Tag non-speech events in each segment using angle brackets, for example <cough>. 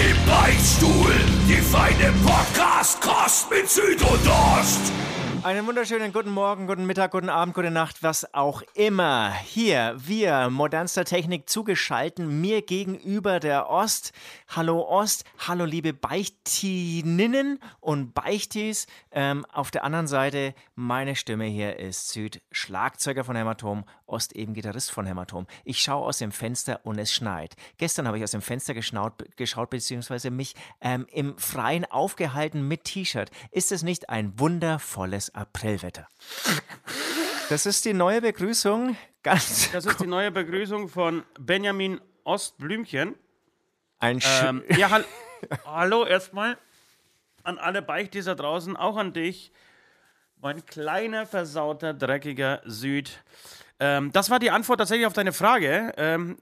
Im Beichtstuhl, die feine Podcast-Kost mit Süd und Ost. Einen wunderschönen guten Morgen, guten Mittag, guten Abend, gute Nacht, was auch immer. Hier, wir, modernster Technik zugeschalten, mir gegenüber der Ost. Hallo Ost, hallo liebe Beichtininnen und Beichtis. Ähm, auf der anderen Seite, meine Stimme hier ist Süd, Schlagzeuger von Hämatom, Ost eben Gitarrist von Hämatom. Ich schaue aus dem Fenster und es schneit. Gestern habe ich aus dem Fenster geschaut, geschaut beziehungsweise mich ähm, im Freien aufgehalten mit T-Shirt. Ist es nicht ein wundervolles Aprilwetter. Das ist die neue Begrüßung. Ganz <laughs> das ist die neue Begrüßung von Benjamin Ostblümchen. Ein ähm, Ja, hall <laughs> hallo erstmal an alle Beichtis da draußen, auch an dich, mein kleiner, versauter, dreckiger Süd. Ähm, das war die Antwort tatsächlich auf deine Frage. Ähm,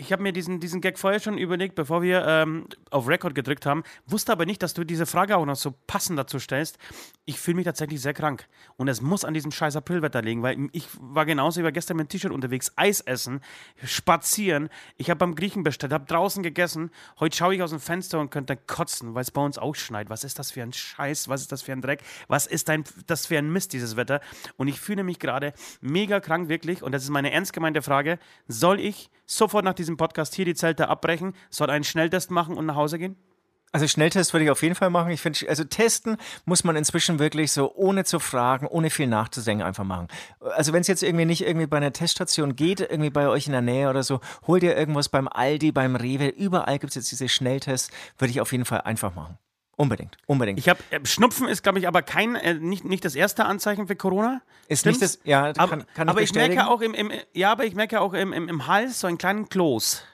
ich habe mir diesen, diesen Gag vorher schon überlegt, bevor wir ähm, auf Record gedrückt haben, wusste aber nicht, dass du diese Frage auch noch so passend dazu stellst. Ich fühle mich tatsächlich sehr krank. Und es muss an diesem scheiß Aprilwetter liegen, weil ich war genauso, war gestern mit dem T-Shirt unterwegs, Eis essen, spazieren. Ich habe beim Griechen bestellt, habe draußen gegessen. Heute schaue ich aus dem Fenster und könnte kotzen, weil es bei uns auch schneit. Was ist das für ein Scheiß? Was ist das für ein Dreck? Was ist ein, das für ein Mist, dieses Wetter? Und ich fühle mich gerade mega krank, wirklich. Und das ist meine ernst gemeinte Frage. Soll ich sofort nach diesem Podcast hier die Zelte abbrechen, soll einen Schnelltest machen und nach Hause gehen? Also Schnelltest würde ich auf jeden Fall machen. Ich finde, also testen muss man inzwischen wirklich so ohne zu fragen, ohne viel nachzudenken einfach machen. Also wenn es jetzt irgendwie nicht irgendwie bei einer Teststation geht, irgendwie bei euch in der Nähe oder so, hol dir irgendwas beim Aldi, beim Rewe, überall gibt es jetzt diese Schnelltests, würde ich auf jeden Fall einfach machen. Unbedingt, unbedingt. Ich habe äh, Schnupfen ist, glaube ich, aber kein äh, nicht, nicht das erste Anzeichen für Corona. Ist Stimmt's? nicht das, ja, kann, aber, kann ich, aber ich merke auch im, im, ja, aber ich merke auch im, im, im Hals so einen kleinen Kloß.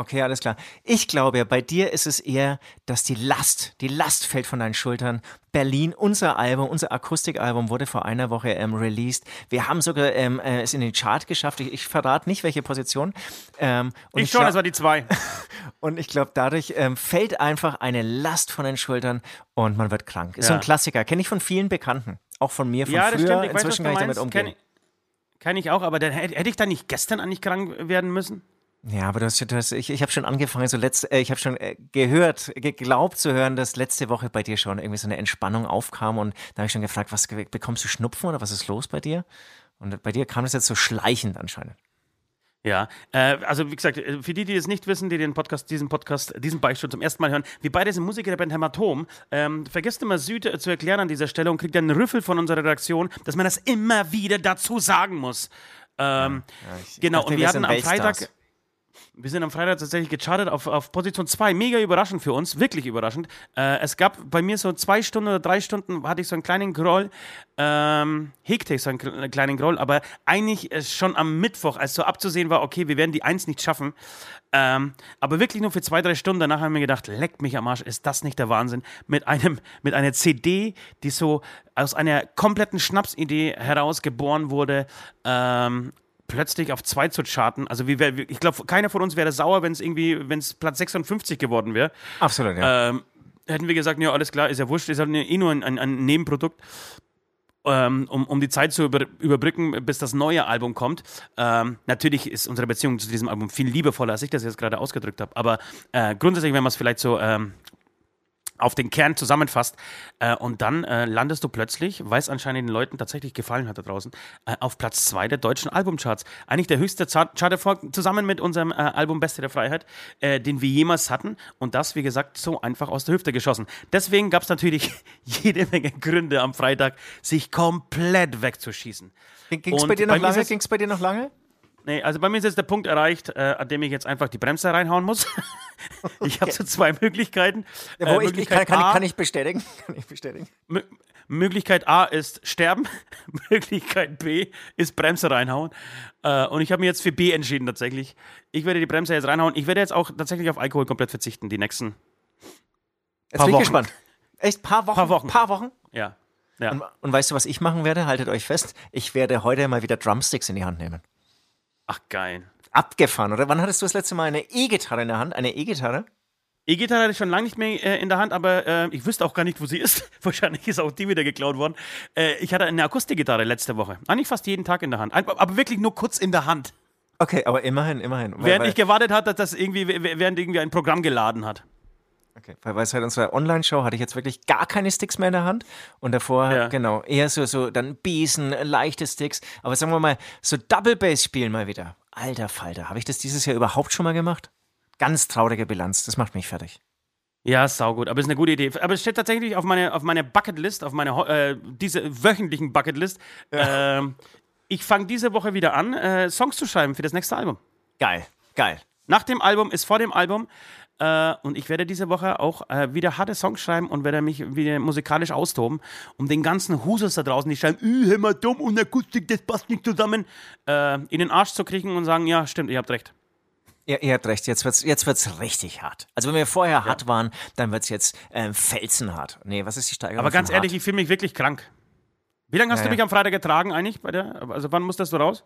Okay, alles klar. Ich glaube ja, bei dir ist es eher, dass die Last, die Last fällt von deinen Schultern. Berlin, unser Album, unser Akustikalbum wurde vor einer Woche ähm, released. Wir haben sogar ähm, äh, es in den Chart geschafft. Ich, ich verrate nicht, welche Position. Ähm, ich, ich schon, es war die zwei. <laughs> und ich glaube, dadurch ähm, fällt einfach eine Last von den Schultern und man wird krank. Ist ja. so ein Klassiker. Kenne ich von vielen Bekannten. Auch von mir, von ja, früher. Stimmt. Ich Inzwischen weiß, kann ich damit umgehen. Kann ich auch, aber dann hätte ich da nicht gestern eigentlich krank werden müssen? Ja, aber du hast, du hast, ich, ich habe schon angefangen, so letzt, äh, ich habe schon äh, gehört, geglaubt zu hören, dass letzte Woche bei dir schon irgendwie so eine Entspannung aufkam und da habe ich schon gefragt, was bekommst du Schnupfen oder was ist los bei dir? Und bei dir kam das jetzt so schleichend anscheinend. Ja, äh, also wie gesagt, äh, für die, die es nicht wissen, die den Podcast, diesen Podcast, diesen Beichtstuhl zum ersten Mal hören, wir beide sind Musiker der Band Hämatom. Ähm, vergesst immer Süd äh, zu erklären an dieser Stelle und kriegt einen Rüffel von unserer Redaktion, dass man das immer wieder dazu sagen muss. Ähm, ja, ja, genau, dachte, und wir hatten am Freitag. Wir sind am Freitag tatsächlich gechartet auf, auf Position 2. Mega überraschend für uns, wirklich überraschend. Äh, es gab bei mir so zwei Stunden oder drei Stunden, hatte ich so einen kleinen Groll, ähm, hegte ich so einen kleinen Groll, aber eigentlich schon am Mittwoch, als so abzusehen war, okay, wir werden die Eins nicht schaffen. Ähm, aber wirklich nur für zwei, drei Stunden. Danach haben wir gedacht, leckt mich am Arsch, ist das nicht der Wahnsinn? Mit, einem, mit einer CD, die so aus einer kompletten Schnapsidee heraus geboren wurde. Ähm, plötzlich auf 2 zu charten. Also wie wär, ich glaube, keiner von uns wäre sauer, wenn es irgendwie, wenn es Platz 56 geworden wäre. Absolut, ja. Ähm, hätten wir gesagt, ja, alles klar, ist ja wurscht, ist halt eh nur ein, ein, ein Nebenprodukt. Ähm, um, um die Zeit zu über, überbrücken, bis das neue Album kommt. Ähm, natürlich ist unsere Beziehung zu diesem Album viel liebevoller, als ich das jetzt gerade ausgedrückt habe. Aber äh, grundsätzlich, wenn man es vielleicht so ähm, auf den Kern zusammenfasst. Äh, und dann äh, landest du plötzlich, weil es anscheinend den Leuten tatsächlich gefallen hat da draußen, äh, auf Platz zwei der deutschen Albumcharts. Eigentlich der höchste Chart-Erfolg zusammen mit unserem äh, Album Beste der Freiheit, äh, den wir jemals hatten. Und das, wie gesagt, so einfach aus der Hüfte geschossen. Deswegen gab es natürlich <laughs> jede Menge Gründe am Freitag, sich komplett wegzuschießen. Ging es bei dir noch lange? Ging es bei dir noch lange? Nee, also bei mir ist jetzt der Punkt erreicht, äh, an dem ich jetzt einfach die Bremse reinhauen muss. <laughs> ich habe so zwei Möglichkeiten. Ja, äh, Möglichkeit ich, kann, kann, A, kann, ich bestätigen. <laughs> Kann ich bestätigen. M Möglichkeit A ist sterben, <laughs> Möglichkeit B ist Bremse reinhauen. Äh, und ich habe mir jetzt für B entschieden tatsächlich. Ich werde die Bremse jetzt reinhauen. Ich werde jetzt auch tatsächlich auf Alkohol komplett verzichten, die nächsten. Jetzt bin ich gespannt. Echt? Paar Wochen? Paar Wochen. Paar Wochen? Ja. ja. Und, und weißt du, was ich machen werde? Haltet euch fest. Ich werde heute mal wieder Drumsticks in die Hand nehmen. Ach, geil. Abgefahren, oder? Wann hattest du das letzte Mal eine E-Gitarre in der Hand? Eine E-Gitarre? E-Gitarre hatte ich schon lange nicht mehr äh, in der Hand, aber äh, ich wüsste auch gar nicht, wo sie ist. <laughs> Wahrscheinlich ist auch die wieder geklaut worden. Äh, ich hatte eine Akustikgitarre letzte Woche. Eigentlich fast jeden Tag in der Hand. Aber wirklich nur kurz in der Hand. Okay, aber immerhin, immerhin. Weil, Während weil, ich gewartet hatte, dass das irgendwie, während irgendwie ein Programm geladen hat. Okay, weil, weil seit unserer Online-Show hatte ich jetzt wirklich gar keine Sticks mehr in der Hand. Und davor, Ja. genau, eher so, so dann Besen, leichte Sticks. Aber sagen wir mal, so Double Bass spielen mal wieder. Alter Falter, habe ich das dieses Jahr überhaupt schon mal gemacht? Ganz traurige Bilanz, das macht mich fertig. Ja, saugut, aber ist eine gute Idee. Aber es steht tatsächlich auf meine, auf meine Bucketlist, auf meine äh, diese wöchentlichen Bucketlist. Ähm, ich fange diese Woche wieder an, äh, Songs zu schreiben für das nächste Album. Geil, geil. Nach dem Album ist vor dem Album. Äh, und ich werde diese Woche auch äh, wieder harte Songs schreiben und werde mich wieder musikalisch austoben, um den ganzen Husels da draußen, die schreiben, "Ü, hör mal dumm und Akustik, das passt nicht zusammen, äh, in den Arsch zu kriegen und sagen, ja, stimmt, ihr habt recht. Ihr, ihr habt recht, jetzt wird's, jetzt wird's richtig hart. Also wenn wir vorher hart waren, dann wird's jetzt ähm, felsenhart. Nee, was ist die Steigerung? Aber ganz ehrlich, hart? ich fühle mich wirklich krank. Wie lange hast Ja, du ja. mich am Freitag getragen eigentlich? Bei der, also wann musstest du raus?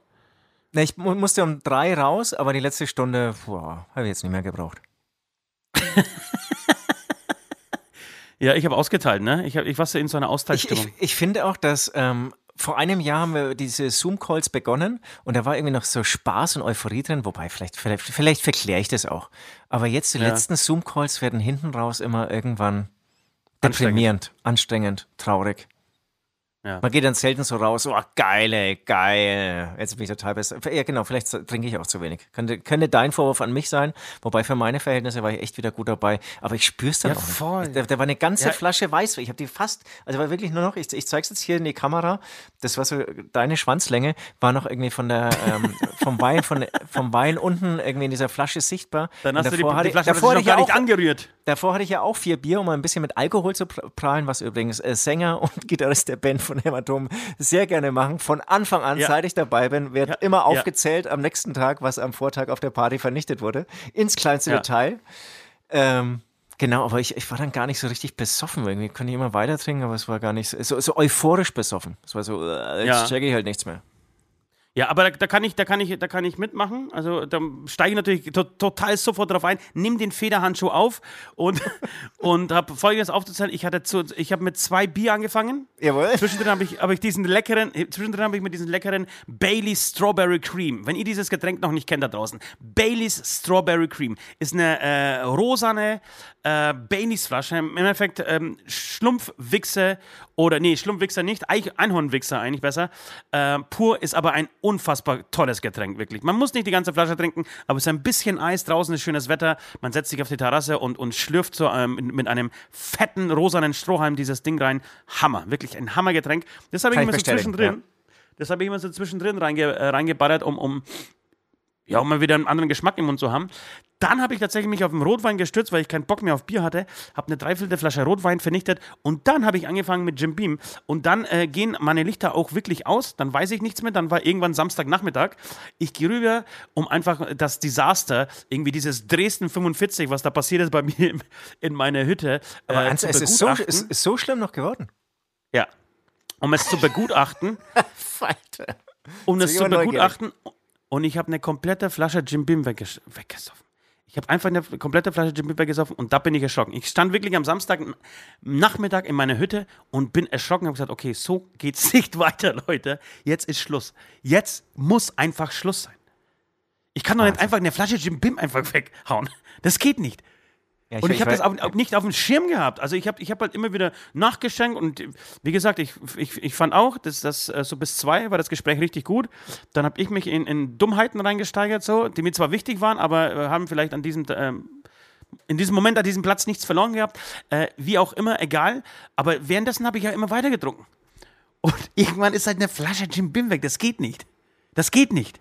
Nee, ich mu- musste um drei raus, aber die letzte Stunde, boah, habe ich jetzt nicht mehr gebraucht. Ja, ich habe ausgeteilt, ne? Ich, hab, ich war so in so einer Ich, Austeilstimmung. ich, ich finde auch, dass ähm, vor einem Jahr haben wir diese Zoom-Calls begonnen und da war irgendwie noch so Spaß und Euphorie drin, wobei vielleicht, vielleicht, vielleicht verkläre ich das auch. Aber jetzt die Ja. letzten Zoom-Calls werden hinten raus immer irgendwann deprimierend, anstrengend, traurig. Ja. Man geht dann selten so raus, oh geil, ey, geil. Jetzt bin ich total besser. Ja, genau, vielleicht trinke ich auch zu wenig. Könnte, könnte dein Vorwurf an mich sein, wobei für meine Verhältnisse war ich echt wieder gut dabei. Aber ich spür's dann Ja, auch voll. Da, da war eine ganze Ja. Flasche Weißwein. Ich habe die fast, also war wirklich nur noch, ich, ich zeig's jetzt hier in die Kamera, das war so, deine Schwanzlänge war noch irgendwie von der, ähm, <laughs> vom Wein, von, vom Wein unten irgendwie in dieser Flasche sichtbar. Dann hast du die, die Flasche davor hatte ich gar nicht auch- angerührt. Davor hatte ich ja auch vier Bier, um mal ein bisschen mit Alkohol zu pr- prahlen, was übrigens äh, Sänger und Gitarrist der Band von Hämatom sehr gerne machen. Von Anfang an, Ja. seit ich dabei bin, wird Ja. immer aufgezählt am nächsten Tag, was am Vortag auf der Party vernichtet wurde. Ins kleinste. Detail. Ähm, genau, aber ich, ich war dann gar nicht so richtig besoffen. Irgendwie konnte ich immer weiter trinken, aber es war gar nicht so, so, so euphorisch besoffen. Es war so, äh, jetzt checke ich halt nichts mehr. Ja, aber da, da, kann ich, da, kann ich, da kann ich mitmachen. Also da steige ich natürlich to total sofort drauf ein. Nimm den Federhandschuh auf und, <laughs> und habe folgendes aufzuzählen. Ich hatte zu, ich habe mit zwei Bier angefangen. Jawohl. Zwischendrin habe ich, hab ich diesen leckeren, zwischendrin habe ich mit diesen leckeren Baileys Strawberry Cream. Wenn ihr dieses Getränk noch nicht kennt da draußen, Baileys Strawberry Cream ist eine äh, rosane äh, Baileys Flasche. Im Endeffekt ähm, Schlumpfwichse oder nee, Schlumpfwichser nicht, Einhornwichser eigentlich besser. Äh, pur ist aber ein unfassbar tolles Getränk wirklich. Man muss nicht die ganze Flasche trinken, aber es ist ein bisschen Eis draußen, ist schönes Wetter. Man setzt sich auf die Terrasse und, und schlürft so ähm, mit, einem fetten rosanen Strohhalm dieses Ding rein. Hammer, wirklich ein Hammergetränk. Das habe ich ich immer so zwischendrin. Das habe ich immer so zwischendrin reinge, äh, reingeballert, um, um ja, um mal wieder einen anderen Geschmack im Mund zu haben. Dann habe ich tatsächlich mich auf den Rotwein gestürzt, weil ich keinen Bock mehr auf Bier hatte, habe eine dreiviertel Flasche Rotwein vernichtet und dann habe ich angefangen mit Jim Beam und dann äh, gehen meine Lichter auch wirklich aus, dann weiß ich nichts mehr, dann war irgendwann Samstagnachmittag. Ich gehe rüber, um einfach das Desaster, irgendwie dieses Dresden 45, was da passiert ist bei mir in meiner Hütte, Aber äh, zu es ist so, begutachten. es ist so schlimm noch geworden. ja. Um es zu begutachten, <laughs> Falter. um Jetzt zu aber neugierig. Und ich habe eine komplette Flasche Jim Beam wegges weggesoffen. Ich habe einfach eine komplette Flasche Jim Beam weggesoffen und da bin ich erschrocken. Ich stand wirklich am Samstag Nachmittag in meiner Hütte und bin erschrocken und habe gesagt, okay, so geht's <laughs> nicht weiter, Leute. Jetzt ist Schluss. Jetzt muss einfach Schluss sein. Ich kann doch nicht einfach eine Flasche Jim Beam einfach <laughs> weghauen. Das geht nicht. Ja, Und ich habe weiß- das auch, auch nicht auf dem Schirm gehabt. Also ich habe ich hab halt immer wieder nachgeschenkt und wie gesagt, ich, ich, ich fand auch, dass das äh, so bis zwei war das Gespräch richtig gut. Dann habe ich mich in, in Dummheiten reingesteigert, so, die mir zwar wichtig waren, aber äh, haben vielleicht an diesem ähm, in diesem Moment an diesem Platz nichts verloren gehabt. Äh, wie auch immer, egal. Aber währenddessen habe ich ja immer weiter getrunken. Und <laughs> irgendwann ist halt eine Flasche Jim Bim weg. Das geht nicht. Das geht nicht.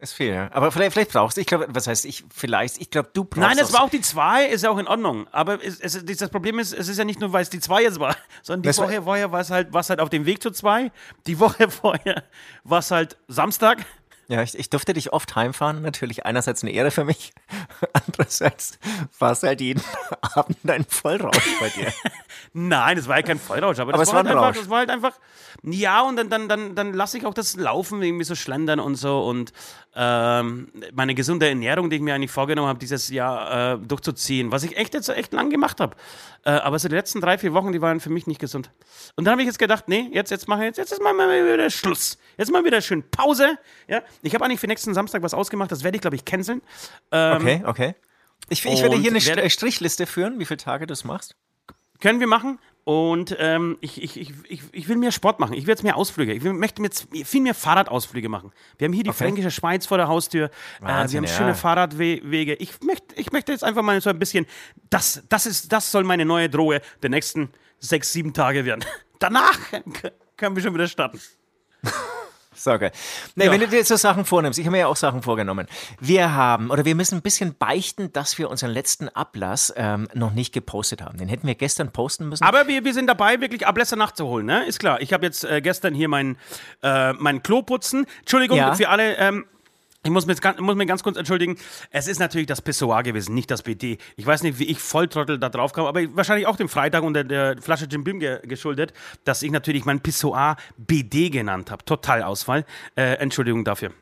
Ist viel, ja. Aber vielleicht, vielleicht brauchst du, ich glaube, was heißt ich, vielleicht, ich glaube, du brauchst Nein, es war auch die 2, ist ja auch in Ordnung. Aber es, es, das Problem ist, es ist ja nicht nur, weil es die 2 jetzt war, <laughs> sondern die Das war- Woche vorher war es halt, war es halt auf dem Weg zu 2. Die Woche <laughs> vorher war es halt Samstag. Ja, ich, ich durfte dich oft heimfahren. Natürlich einerseits eine Ehre für mich. <laughs> Andererseits war es halt jeden <laughs> Abend ein Vollrausch bei dir. <laughs> Nein, das war ja kein Vollrausch, aber, Aber das, es war war ein halt einfach, das war halt einfach. Ja, und dann, dann, dann, dann lasse ich auch das Laufen irgendwie so schlendern und so. Und ähm, meine gesunde Ernährung, die ich mir eigentlich vorgenommen habe, dieses Jahr äh, durchzuziehen, was ich echt jetzt echt lang gemacht habe. Äh, aber so die letzten drei, vier Wochen, die waren für mich nicht gesund. Und dann habe ich jetzt gedacht, nee, jetzt, jetzt mache ich jetzt, jetzt ist mal wieder Schluss. Jetzt mal wieder schön Pause. Ja, ich habe eigentlich für nächsten Samstag was ausgemacht, das werde ich, glaube ich, canceln. Ähm, Okay, okay. Ich, ich werde hier eine Strichliste führen, wie viele Tage du es machst. Können wir machen. Und ähm, ich, ich, ich, ich, will mehr Sport machen. Ich will jetzt mehr Ausflüge. Ich will, möchte jetzt viel mehr Fahrradausflüge machen. Wir haben hier die Okay. fränkische Schweiz vor der Haustür. äh, wir Wahnsinn, haben ja. schöne Fahrradwege. Ich möchte, ich möchte jetzt einfach mal so ein bisschen, das, das, ist, das soll meine neue Drohe der nächsten sechs, sieben Tage werden. <laughs> Danach können wir schon wieder starten. So, geil. Nee, Ja. wenn du dir jetzt so Sachen vornimmst, ich habe mir ja auch Sachen vorgenommen. Wir haben, oder wir müssen ein bisschen beichten, dass wir unseren letzten Ablass ähm, noch nicht gepostet haben. Den hätten wir gestern posten müssen. Aber wir, wir sind dabei, wirklich Ablässe nachzuholen, ne? Ist klar. Ich habe jetzt äh, gestern hier mein, äh, mein Klo putzen. Entschuldigung Ja. für alle. Ähm, ich muss, mir jetzt ganz, muss mir ganz kurz entschuldigen. Es ist natürlich das Pissoir gewesen, nicht das BD. Ich weiß nicht, wie ich Volltrottel da drauf kam, aber wahrscheinlich auch dem Freitag unter der Flasche Jim Beam ge geschuldet, dass ich natürlich mein Pissoir BD genannt habe. Total Ausfall. Äh, Entschuldigung dafür.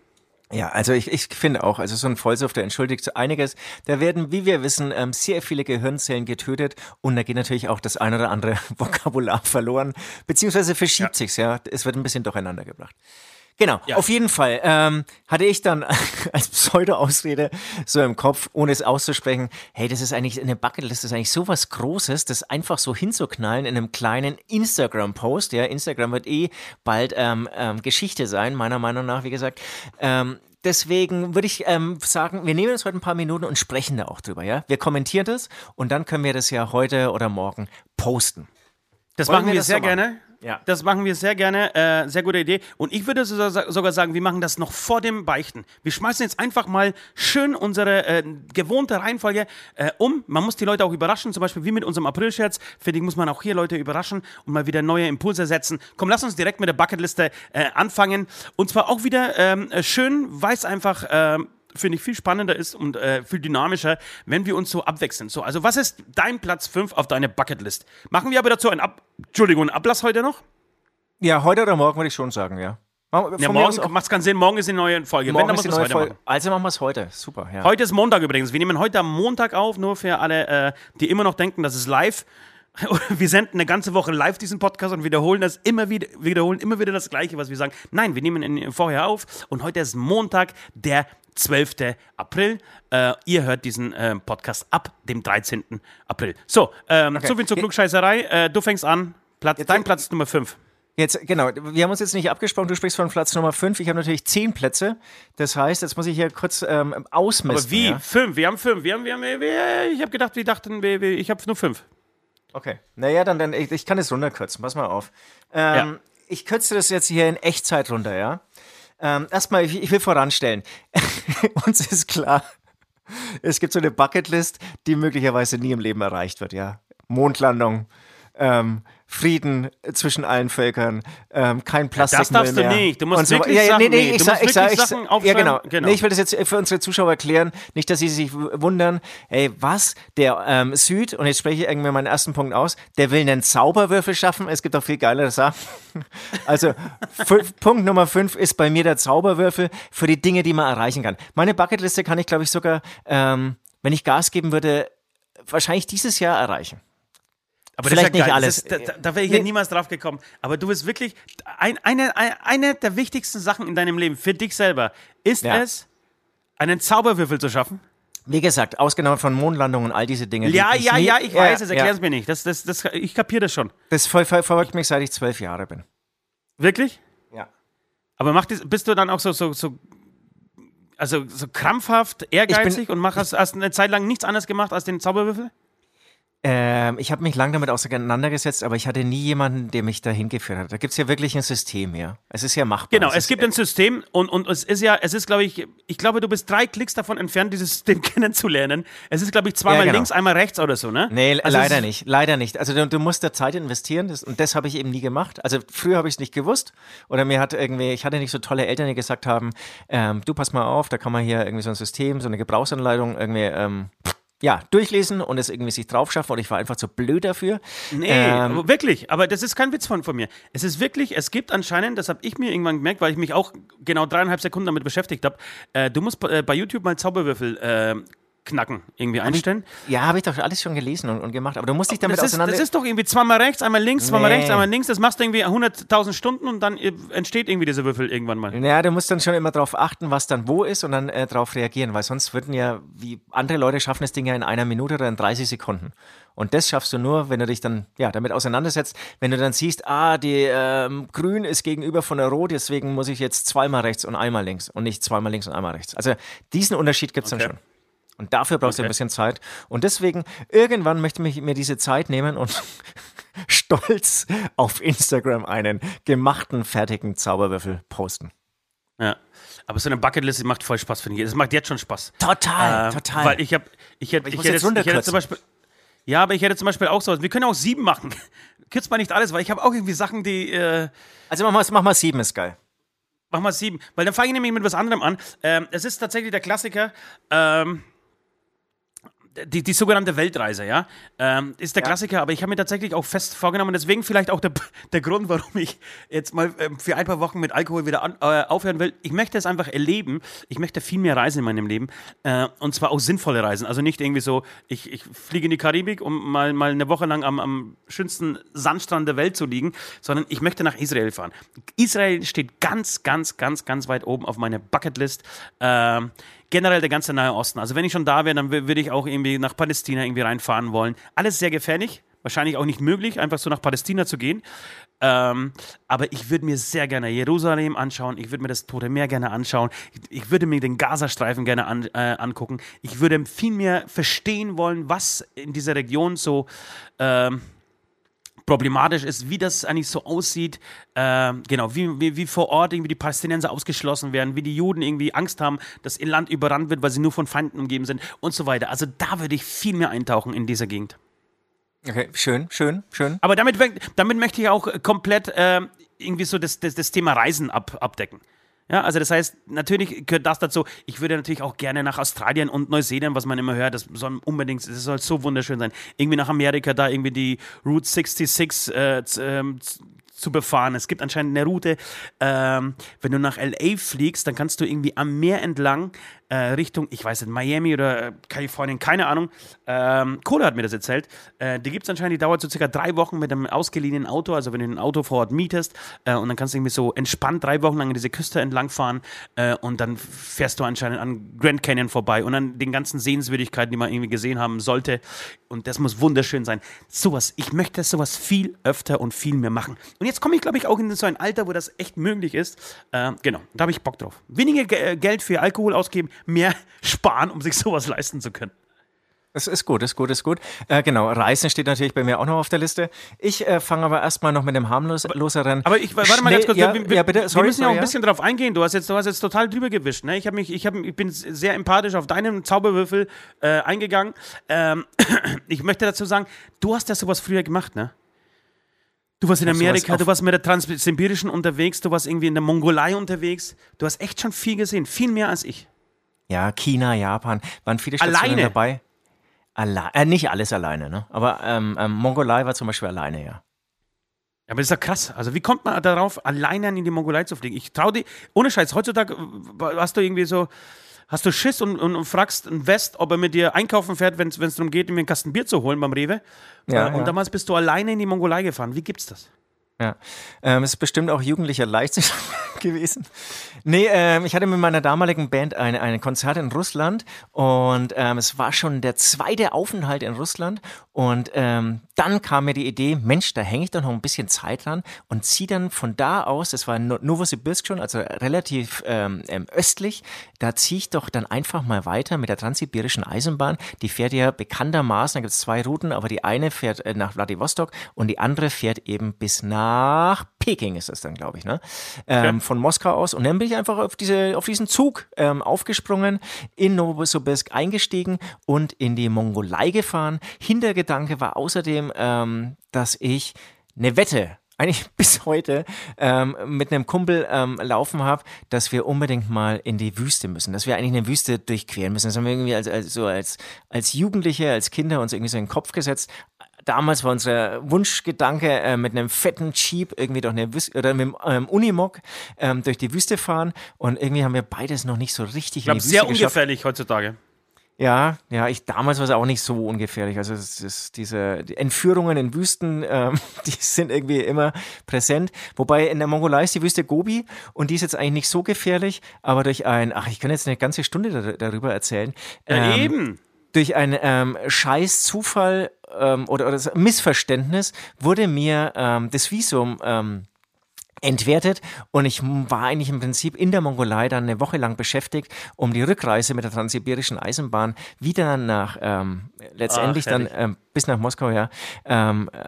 Ja, also ich, ich finde auch, also so ein Vollsuff, der entschuldigt einiges. Da werden, wie wir wissen, ähm, sehr viele Gehirnzellen getötet und da geht natürlich auch das ein oder andere <laughs> Vokabular verloren, beziehungsweise verschiebt sich's, ja. Es wird ein bisschen durcheinander gebracht. Genau, Ja. auf jeden Fall ähm, hatte ich dann <laughs> als Pseudo-Ausrede so im Kopf, ohne es auszusprechen, hey, das ist eigentlich eine Bucketlist, das ist eigentlich sowas Großes, das einfach so hinzuknallen in einem kleinen Instagram-Post. Ja, Instagram wird eh bald ähm, ähm, Geschichte sein, meiner Meinung nach, wie gesagt. Ähm, Deswegen würde ich ähm, sagen, wir nehmen uns heute ein paar Minuten und sprechen da auch drüber, ja? Wir kommentieren das und dann können wir das ja heute oder morgen posten. Das Wollen machen wir wir das sehr so machen? gerne. Ja. Das machen wir sehr gerne. Äh, sehr gute Idee. Und ich würde so- sogar sagen, wir machen das noch vor dem Beichten. Wir schmeißen jetzt einfach mal schön unsere äh, gewohnte Reihenfolge äh, um. Man muss die Leute auch überraschen, zum Beispiel wie mit unserem April-Scherz. Finde ich, muss man auch hier Leute überraschen und mal wieder neue Impulse setzen. Komm, lass uns direkt mit der Bucketliste äh, anfangen. Und zwar auch wieder ähm, äh, schön, weil es einfach. ähm, finde ich viel spannender ist und äh, viel dynamischer, wenn wir uns so abwechseln. So, also was ist dein Platz 5 auf deiner Bucketlist? Machen wir aber dazu einen Ab Entschuldigung, einen Ablass heute noch? Ja, heute oder morgen würde ich schon sagen, ja. Ja, morgen macht es keinen Sinn, morgen ist eine neue Folge. morgen wenn, ist die neue Folge. machen. Also machen wir es heute. Super, ja. Heute ist Montag übrigens. Wir nehmen heute am Montag auf, nur für alle, äh, die immer noch denken, das ist live. <laughs> Wir senden eine ganze Woche live diesen Podcast und wiederholen das immer wieder, wiederholen immer wieder das Gleiche, was wir sagen. Nein, wir nehmen ihn vorher auf und heute ist Montag, der 12. April. Äh, ihr hört diesen äh, Podcast ab dem 13. April. So, ähm, so viel zur Klugscheißerei. Äh, du fängst an. Platz, dein Platz Nummer 5. Jetzt, genau, wir haben uns jetzt nicht abgesprochen, du sprichst von Platz Nummer 5. Ich habe natürlich 10 Plätze. Das heißt, jetzt muss ich hier kurz ähm, ausmessen. Aber wie? Ja? Fünf. Wir haben fünf. Wir haben, wir haben, wir, ich habe gedacht, wir dachten, wir, wir, ich habe nur fünf. Okay. Naja, dann, dann ich, ich kann es runterkürzen. Pass mal auf. Ähm, Ja. Ich kürze das jetzt hier in Echtzeit runter, ja. Ähm, erstmal, ich, ich will voranstellen. <laughs> Uns ist klar, es gibt so eine Bucketlist, die möglicherweise nie im Leben erreicht wird, ja. Mondlandung, ähm, Frieden zwischen allen Völkern, ähm, kein Plastikmüll das darfst du mehr. nicht. Du musst und so, wirklich ja, ja, Sachen- nee, nee, ich du sag, musst ich sag, wirklich ich, Sachen ja, genau. Genau. Nee, ich will das jetzt für unsere Zuschauer erklären, nicht, dass sie sich wundern, ey, was, der ähm, Süd, und jetzt spreche ich irgendwie meinen ersten Punkt aus, der will einen Zauberwürfel schaffen, es gibt auch viel geilere Sachen. <laughs> Also, Punkt Nummer fünf ist bei mir der Zauberwürfel für die Dinge, die man erreichen kann. Meine Bucketliste kann ich, glaube ich, sogar, ähm, wenn ich Gas geben würde, wahrscheinlich dieses Jahr erreichen. Aber Vielleicht das ist ja nicht geil. alles. Ist, da, da, wäre ich ja Nee. niemals drauf gekommen. Aber du bist wirklich ein, eine, ein, eine der wichtigsten Sachen in deinem Leben für dich selber. Ist Ja. es, einen Zauberwürfel zu schaffen? Wie gesagt, ausgenommen von Mondlandungen und all diese Dinge. die Ja, ich ja, nie- ja, ich weiß es. ja. Erklär es mir nicht. Das, das, das, ich kapiere das schon. Das ver ver verfolgt mich, seit ich zwölf Jahre bin. Wirklich? Ja. Aber macht das, bist du dann auch so, so, so, also so krampfhaft, ehrgeizig und mach, hast, hast eine Zeit lang nichts anderes gemacht als den Zauberwürfel? Ähm, ich habe mich lange damit auseinandergesetzt, aber ich hatte nie jemanden, der mich dahin geführt hat. Da gibt es ja wirklich ein System, ja. Es ist ja machbar. Genau, es, es gibt ein System und, und es ist ja, es ist, glaube ich, ich glaube, du bist drei Klicks davon entfernt, dieses System <laughs> kennenzulernen. Es ist, glaube ich, zweimal ja, genau. links, einmal rechts oder so, ne? Nee, also leider nicht. Leider nicht. Also du, du musst da Zeit investieren das, und das habe ich eben nie gemacht. Also früher habe ich es nicht gewusst oder mir hat irgendwie, ich hatte nicht so tolle Eltern, die gesagt haben, ähm, du pass mal auf, da kann man hier irgendwie so ein System, so eine Gebrauchsanleitung irgendwie ähm, ja, durchlesen und es irgendwie sich drauf schaffen und ich war einfach zu blöd dafür. Nee, ähm, wirklich, aber das ist kein Witz von, von mir. Es ist wirklich, es gibt anscheinend, das habe ich mir irgendwann gemerkt, weil ich mich auch genau dreieinhalb Sekunden damit beschäftigt habe, äh, du musst äh, bei YouTube mal Zauberwürfel äh, knacken, irgendwie einstellen. Ich, ja, habe ich doch alles schon gelesen und, und, gemacht, aber du musst dich damit das auseinander... Ist, das ist doch irgendwie zweimal rechts, einmal links, zweimal nee. rechts, einmal links, das machst du irgendwie 100.000 Stunden und dann äh, entsteht irgendwie dieser Würfel irgendwann mal. Ja, du musst dann schon immer darauf achten, was dann wo ist und dann äh, darauf reagieren, weil sonst würden ja, wie andere Leute schaffen das Ding ja in einer Minute oder in 30 Sekunden. Und das schaffst du nur, wenn du dich dann ja, damit auseinandersetzt, wenn du dann siehst, ah, die ähm, Grün ist gegenüber von der Rot, deswegen muss ich jetzt zweimal rechts und einmal links und nicht zweimal links und einmal rechts. Also diesen Unterschied gibt es okay. dann schon. Und dafür brauchst okay. du ein bisschen Zeit. Und deswegen, irgendwann möchte ich mir diese Zeit nehmen und <laughs> stolz auf Instagram einen gemachten, fertigen Zauberwürfel posten. Ja. Aber so eine Bucketlist macht voll Spaß, finde ich. Das macht jetzt schon Spaß. Total, äh, total. Weil ich habe, ich hätte, ich, ich, hätte, ich hätte zum Beispiel, ja, aber ich hätte zum Beispiel auch sowas. Wir können auch sieben machen. <laughs> Kürzt mal nicht alles, weil ich habe auch irgendwie Sachen, die. Äh also mach mal, mach mal sieben, ist geil. Mach mal sieben, weil dann fange ich nämlich mit was anderem an. Ähm, es ist tatsächlich der Klassiker. Ähm, die, die sogenannte Weltreise, ja, ähm, ist der ja. Klassiker, aber ich habe mir tatsächlich auch fest vorgenommen, deswegen vielleicht auch der, <laughs> der Grund, warum ich jetzt mal ähm, für ein paar Wochen mit Alkohol wieder an, äh, aufhören will. Ich möchte es einfach erleben. Ich möchte viel mehr reisen in meinem Leben äh, und zwar auch sinnvolle Reisen. Also nicht irgendwie so, ich, ich fliege in die Karibik, um mal, mal eine Woche lang am, am schönsten Sandstrand der Welt zu liegen, sondern ich möchte nach Israel fahren. Israel steht ganz, ganz, ganz, ganz weit oben auf meiner Bucketlist. Äh, generell der ganze Nahe Osten. Also wenn ich schon da wäre, dann würde ich auch irgendwie nach Palästina irgendwie reinfahren wollen. Alles sehr gefährlich, wahrscheinlich auch nicht möglich, einfach so nach Palästina zu gehen. Ähm, aber ich würde mir sehr gerne Jerusalem anschauen. Ich würde mir das Tote Meer gerne anschauen. Ich, ich würde mir den Gazastreifen gerne an, äh, angucken. Ich würde viel mehr verstehen wollen, was in dieser Region so ähm, problematisch ist, wie das eigentlich so aussieht, äh, genau, wie, wie, wie vor Ort irgendwie die Palästinenser ausgeschlossen werden, wie die Juden irgendwie Angst haben, dass ihr Land überrannt wird, weil sie nur von Feinden umgeben sind und so weiter. Also da würde ich viel mehr eintauchen in dieser Gegend. Okay, schön, schön, schön. Aber damit, damit möchte ich auch komplett äh, irgendwie so das, das, das Thema Reisen ab, abdecken. Ja, also das heißt, natürlich gehört das dazu. Ich würde natürlich auch gerne nach Australien und Neuseeland, was man immer hört, das soll unbedingt, das soll so wunderschön sein. Irgendwie nach Amerika, da irgendwie die Route 66 äh, ähm, zu befahren. Es gibt anscheinend eine Route, ähm, wenn du nach LA fliegst, dann kannst du irgendwie am Meer entlang äh, Richtung, ich weiß nicht, Miami oder äh, Kalifornien, keine Ahnung. Ähm, Kohle hat mir das erzählt. Äh, die gibt es anscheinend, die dauert so circa drei Wochen mit einem ausgeliehenen Auto, also wenn du ein Auto vor Ort mietest äh, und dann kannst du irgendwie so entspannt drei Wochen lang an diese Küste entlang fahren äh, und dann fährst du anscheinend an Grand Canyon vorbei und an den ganzen Sehenswürdigkeiten, die man irgendwie gesehen haben sollte. Und das muss wunderschön sein. Sowas, ich möchte sowas viel öfter und viel mehr machen. Und jetzt komme ich, glaube ich, auch in so ein Alter, wo das echt möglich ist. Äh, genau, da habe ich Bock drauf. Weniger G Geld für Alkohol ausgeben, mehr <laughs> sparen, um sich sowas leisten zu können. Das ist gut, ist gut, ist gut. Äh, genau, Reisen steht natürlich bei mir auch noch auf der Liste. Ich äh, fange aber erstmal noch mit dem harmloseren. Aber, aber ich warte mal ganz kurz. Ja, wir, wir, ja, bitte, sorry, wir müssen ja auch ein bisschen drauf eingehen. Du hast jetzt, du hast jetzt total drüber gewischt. Ne? Ich, mich, ich, hab, ich bin sehr empathisch auf deinen Zauberwürfel äh, eingegangen. Ähm, <clears throat> ich möchte dazu sagen, du hast ja sowas früher gemacht, ne? Du warst in Amerika, du warst mit der Transsibirischen unterwegs, du warst irgendwie in der Mongolei unterwegs. Du hast echt schon viel gesehen, viel mehr als ich. Ja, China, Japan, waren viele Stationen alleine. dabei. Alle äh, nicht alles alleine, ne? Aber ähm, ähm, Mongolei war zum Beispiel alleine, ja. Ja, aber das ist ja krass. Also, wie kommt man darauf, alleine in die Mongolei zu fliegen? Ich traue dir, ohne Scheiß, heutzutage hast du irgendwie so, hast du Schiss und, und, und fragst einen West, ob er mit dir einkaufen fährt, wenn es darum geht, mir einen Kasten Bier zu holen beim Rewe. Ja, äh, und ja. damals bist du alleine in die Mongolei gefahren. Wie gibt's das? Ja, ähm, es ist bestimmt auch jugendlicher Leichtsinn <laughs> gewesen. Nee, ähm, ich hatte mit meiner damaligen Band ein, ein Konzert in Russland und ähm, es war schon der zweite Aufenthalt in Russland und ähm, dann kam mir die Idee, Mensch, da hänge ich doch noch ein bisschen Zeit dran und ziehe dann von da aus, das war Novosibirsk schon, also relativ ähm, ähm, östlich, da ziehe ich doch dann einfach mal weiter mit der Transsibirischen Eisenbahn. Die fährt ja bekanntermaßen, da gibt es zwei Routen, aber die eine fährt äh, nach Vladivostok und die andere fährt eben bis nach Peking ist das dann, glaube ich, ne? Ähm, okay. Von Moskau aus. Und dann bin ich einfach auf, diese, auf diesen Zug ähm, aufgesprungen, in Novosibirsk eingestiegen und in die Mongolei gefahren. Hintergedanke war außerdem, ähm, dass ich eine Wette eigentlich <laughs> bis heute ähm, mit einem Kumpel ähm, laufen habe, dass wir unbedingt mal in die Wüste müssen, dass wir eigentlich eine Wüste durchqueren müssen. Das haben wir irgendwie als, als, so als, als Jugendliche, als Kinder uns irgendwie so in den Kopf gesetzt damals war unser Wunschgedanke, äh, mit einem fetten Jeep irgendwie durch eine Wüste oder mit einem ähm, Unimog ähm, durch die Wüste fahren. Und irgendwie haben wir beides noch nicht so richtig. Ich glaube, sehr geschafft. ungefährlich heutzutage. Ja, ja, ich damals war es auch nicht so ungefährlich. Also es ist diese die Entführungen in Wüsten, ähm, <laughs> die sind irgendwie immer präsent. Wobei in der Mongolei ist die Wüste Gobi und die ist jetzt eigentlich nicht so gefährlich, aber durch ein, ach, ich kann jetzt eine ganze Stunde darüber erzählen. Ja, ähm, eben durch einen ähm, scheiß Zufall ähm, oder, oder Missverständnis wurde mir ähm, das Visum ähm, entwertet und ich war eigentlich im Prinzip in der Mongolei dann eine Woche lang beschäftigt, um die Rückreise mit der transsibirischen Eisenbahn wieder nach ähm, letztendlich Ach, dann ähm, bis nach Moskau ja ähm, äh,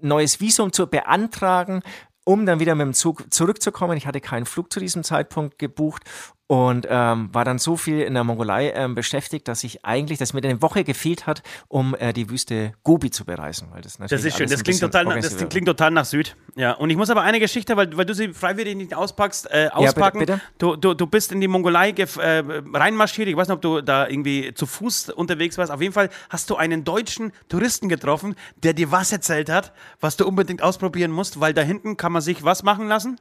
neues Visum zu beantragen um dann wieder mit dem Zug zurückzukommen. Ich hatte keinen Flug zu diesem Zeitpunkt gebucht und ähm, war dann so viel in der Mongolei ähm, beschäftigt, dass ich eigentlich, dass mir eine Woche gefehlt hat, um äh, die Wüste Gobi zu bereisen. Weil das, das ist schön, das klingt, total, das klingt total nach Süd. Ja, und ich muss aber eine Geschichte, weil, weil du sie freiwillig nicht auspackst, äh, auspacken. Ja, bitte, bitte. Du, du, du bist in die Mongolei äh, reinmarschiert, ich weiß nicht, ob du da irgendwie zu Fuß unterwegs warst. Auf jeden Fall hast du einen deutschen Touristen getroffen, der dir was erzählt hat, was du unbedingt ausprobieren musst, weil da hinten kann man sich was machen lassen?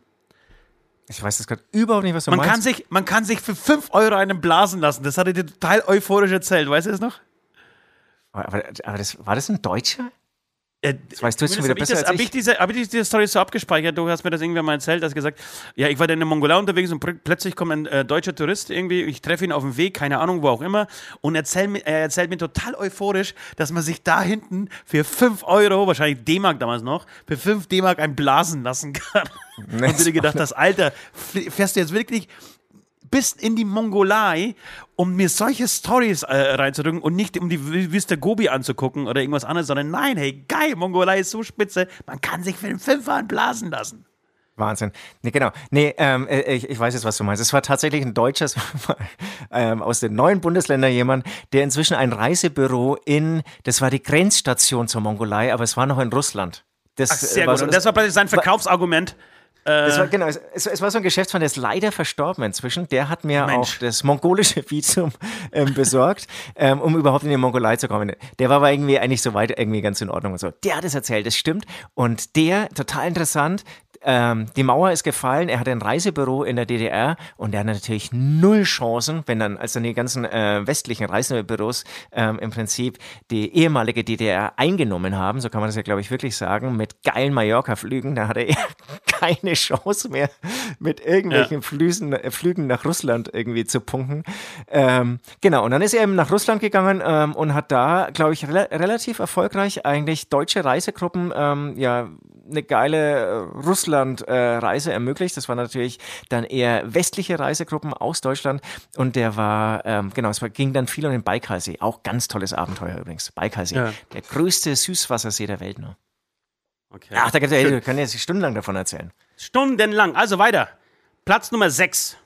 Ich weiß das gerade überhaupt nicht, was du man meinst. Kann sich, man kann sich für 5 Euro einen blasen lassen. Das hat er dir total euphorisch erzählt. Weißt du das noch? Aber, aber das, war das ein Deutscher? Äh, das weißt du jetzt schon wieder besser Habe ich, diese, hab ich diese Story so abgespeichert? Du hast mir das irgendwann mal erzählt, hast gesagt, ja, ich war dann in Mongolei unterwegs und plötzlich kommt ein äh, deutscher Tourist irgendwie, ich treffe ihn auf dem Weg, keine Ahnung, wo auch immer, und erzähl, er erzählt mir total euphorisch, dass man sich da hinten für 5 Euro, wahrscheinlich D-Mark damals noch, für 5 D-Mark ein Blasen lassen kann. <laughs> und du dir gedacht hast, Alter, fährst du jetzt wirklich bis in die Mongolei, um mir solche Stories äh, reinzudrücken und nicht um die Wüste Gobi anzugucken oder irgendwas anderes, sondern nein, hey, geil, Mongolei ist so spitze, man kann sich für den Fünfer blasen lassen. Wahnsinn. Nee, genau. Nee, ähm, äh, ich, ich weiß jetzt, was du meinst. Es war tatsächlich ein Deutscher <laughs> ähm, aus den neuen Bundesländern jemand, der inzwischen ein Reisebüro in, das war die Grenzstation zur Mongolei, aber es war noch in Russland. Das, Ach, sehr war gut. So, Und das war plötzlich sein Verkaufsargument. Das war, äh. genau, es, es, war so ein Geschäftsmann, der ist leider verstorben inzwischen. Der hat mir Mensch. auch das mongolische <laughs> Visum ähm, besorgt, ähm, um überhaupt in die Mongolei zu kommen. Der war aber irgendwie eigentlich soweit irgendwie ganz in Ordnung und so. Der hat es erzählt, das stimmt. Und der, total interessant, ähm, die Mauer ist gefallen, er hat ein Reisebüro in der DDR und er hat natürlich null Chancen, wenn dann, als dann die ganzen äh, westlichen Reisebüros ähm, im Prinzip die ehemalige DDR eingenommen haben, so kann man das ja, glaube ich, wirklich sagen, mit geilen Mallorca-Flügen, da hatte er <laughs> keine Chance mehr, mit irgendwelchen ja. Flügen, äh, Flügen nach Russland irgendwie zu punkten. Ähm, genau, und dann ist er eben nach Russland gegangen ähm, und hat da, glaube ich, re relativ erfolgreich eigentlich deutsche Reisegruppen ähm, ja eine geile äh, Russland-Reise äh, ermöglicht. Das waren natürlich dann eher westliche Reisegruppen aus Deutschland und der war, ähm, genau, es ging dann viel um den Baikalsee. Auch ganz tolles Abenteuer übrigens. Baikalsee, ja. der größte Süßwassersee der Welt. Ne? Okay. Ach, da wir können jetzt stundenlang davon erzählen. Stundenlang, also weiter. Platz Nummer 6.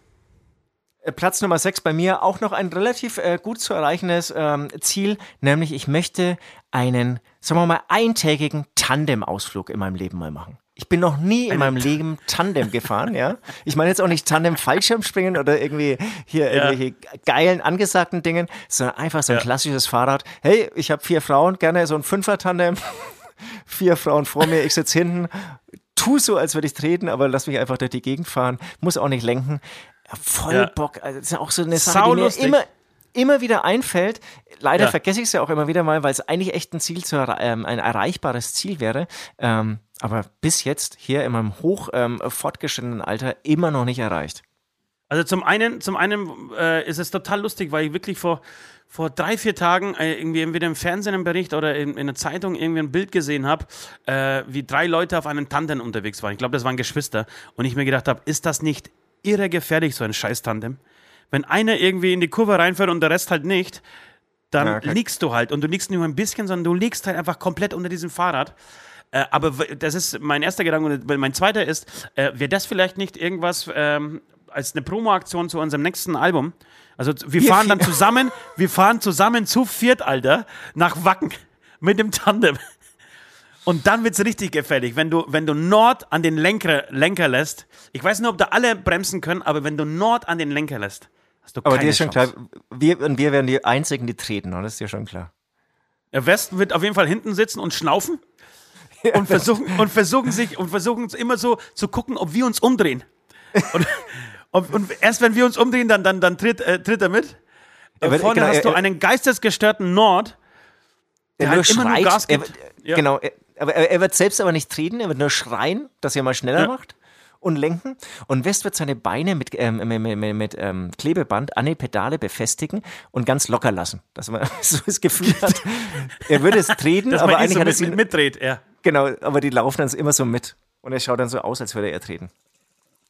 Äh, Platz Nummer 6 bei mir auch noch ein relativ äh, gut zu erreichendes ähm, Ziel, nämlich ich möchte einen, sagen wir mal, eintägigen Tandem-Ausflug in meinem Leben mal machen. Ich bin noch nie in meinem Leben Tandem <laughs> gefahren, ja. Ich meine jetzt auch nicht Tandem Fallschirmspringen oder irgendwie hier ja. irgendwelche geilen angesagten Dingen, sondern einfach so ein ja. klassisches Fahrrad. Hey, ich habe vier Frauen, gerne so ein Fünfer-Tandem. <laughs> vier Frauen vor mir, ich sitze hinten, tu so, als würde ich treten, aber lass mich einfach durch die Gegend fahren, muss auch nicht lenken. Voll ja. Bock. Also, das ist auch so eine Sache, die mir immer, immer wieder einfällt. Leider ja. vergesse ich es ja auch immer wieder mal, weil es eigentlich echt ein Ziel zu ähm, ein erreichbares Ziel wäre. Ähm, aber bis jetzt hier in meinem hoch ähm, fortgeschrittenen Alter immer noch nicht erreicht. Also zum einen, zum einen äh, ist es total lustig, weil ich wirklich vor, vor drei, vier Tagen äh, irgendwie entweder im Fernsehen einen Bericht oder in, in einer Zeitung irgendwie ein Bild gesehen habe, äh, wie drei Leute auf einem Tandem unterwegs waren. Ich glaube, das waren Geschwister. Und ich mir gedacht habe, ist das nicht irre gefährlich, so ein scheiß Tandem? Wenn einer irgendwie in die Kurve reinfährt und der Rest halt nicht, dann Ja, okay. liegst du halt. Und du liegst nicht nur ein bisschen, sondern du liegst halt einfach komplett unter diesem Fahrrad. Äh, aber das ist mein erster Gedanke. Und mein zweiter ist, äh, wäre das vielleicht nicht irgendwas ähm, als eine Promo-Aktion zu unserem nächsten Album? Also wir fahren dann zusammen, <laughs> wir fahren zusammen zu viert, Alter, nach Wacken mit dem Tandem. Und dann wird es richtig gefährlich, wenn du, wenn du Nord an den Lenker, Lenker lässt. Ich weiß nicht, ob da alle bremsen können, aber wenn du Nord an den Lenker lässt, hast du Aber dir ist schon Chance. klar, wir, und wir werden die Einzigen, die treten, oder? Das ist dir schon klar. Der Westen wird auf jeden Fall hinten sitzen und schnaufen <laughs> und versuchen und versuchen sich und versuchen immer so zu gucken, ob wir uns umdrehen. Und, und, und erst wenn wir uns umdrehen, dann, dann, dann tritt, äh, tritt er mit. Er wird- Vorne genau, hast er- du er- einen geistesgestörten Nord, der Er halt immer nur Gas er, gibt. wird- Ja. Genau, er, aber er, er wird selbst aber nicht treten, er wird nur schreien, dass er mal schneller Ja. macht und lenken. Und West wird seine Beine mit, ähm, mit, mit, mit, ähm, Klebeband an die Pedale befestigen und ganz locker lassen, dass man <laughs> so das Gefühl hat, er würde es treten, aber ihn eigentlich so hat er sie, mit, mitdreht. Ja. genau, aber die laufen dann immer so mit. Und er schaut dann so aus, als würde er treten.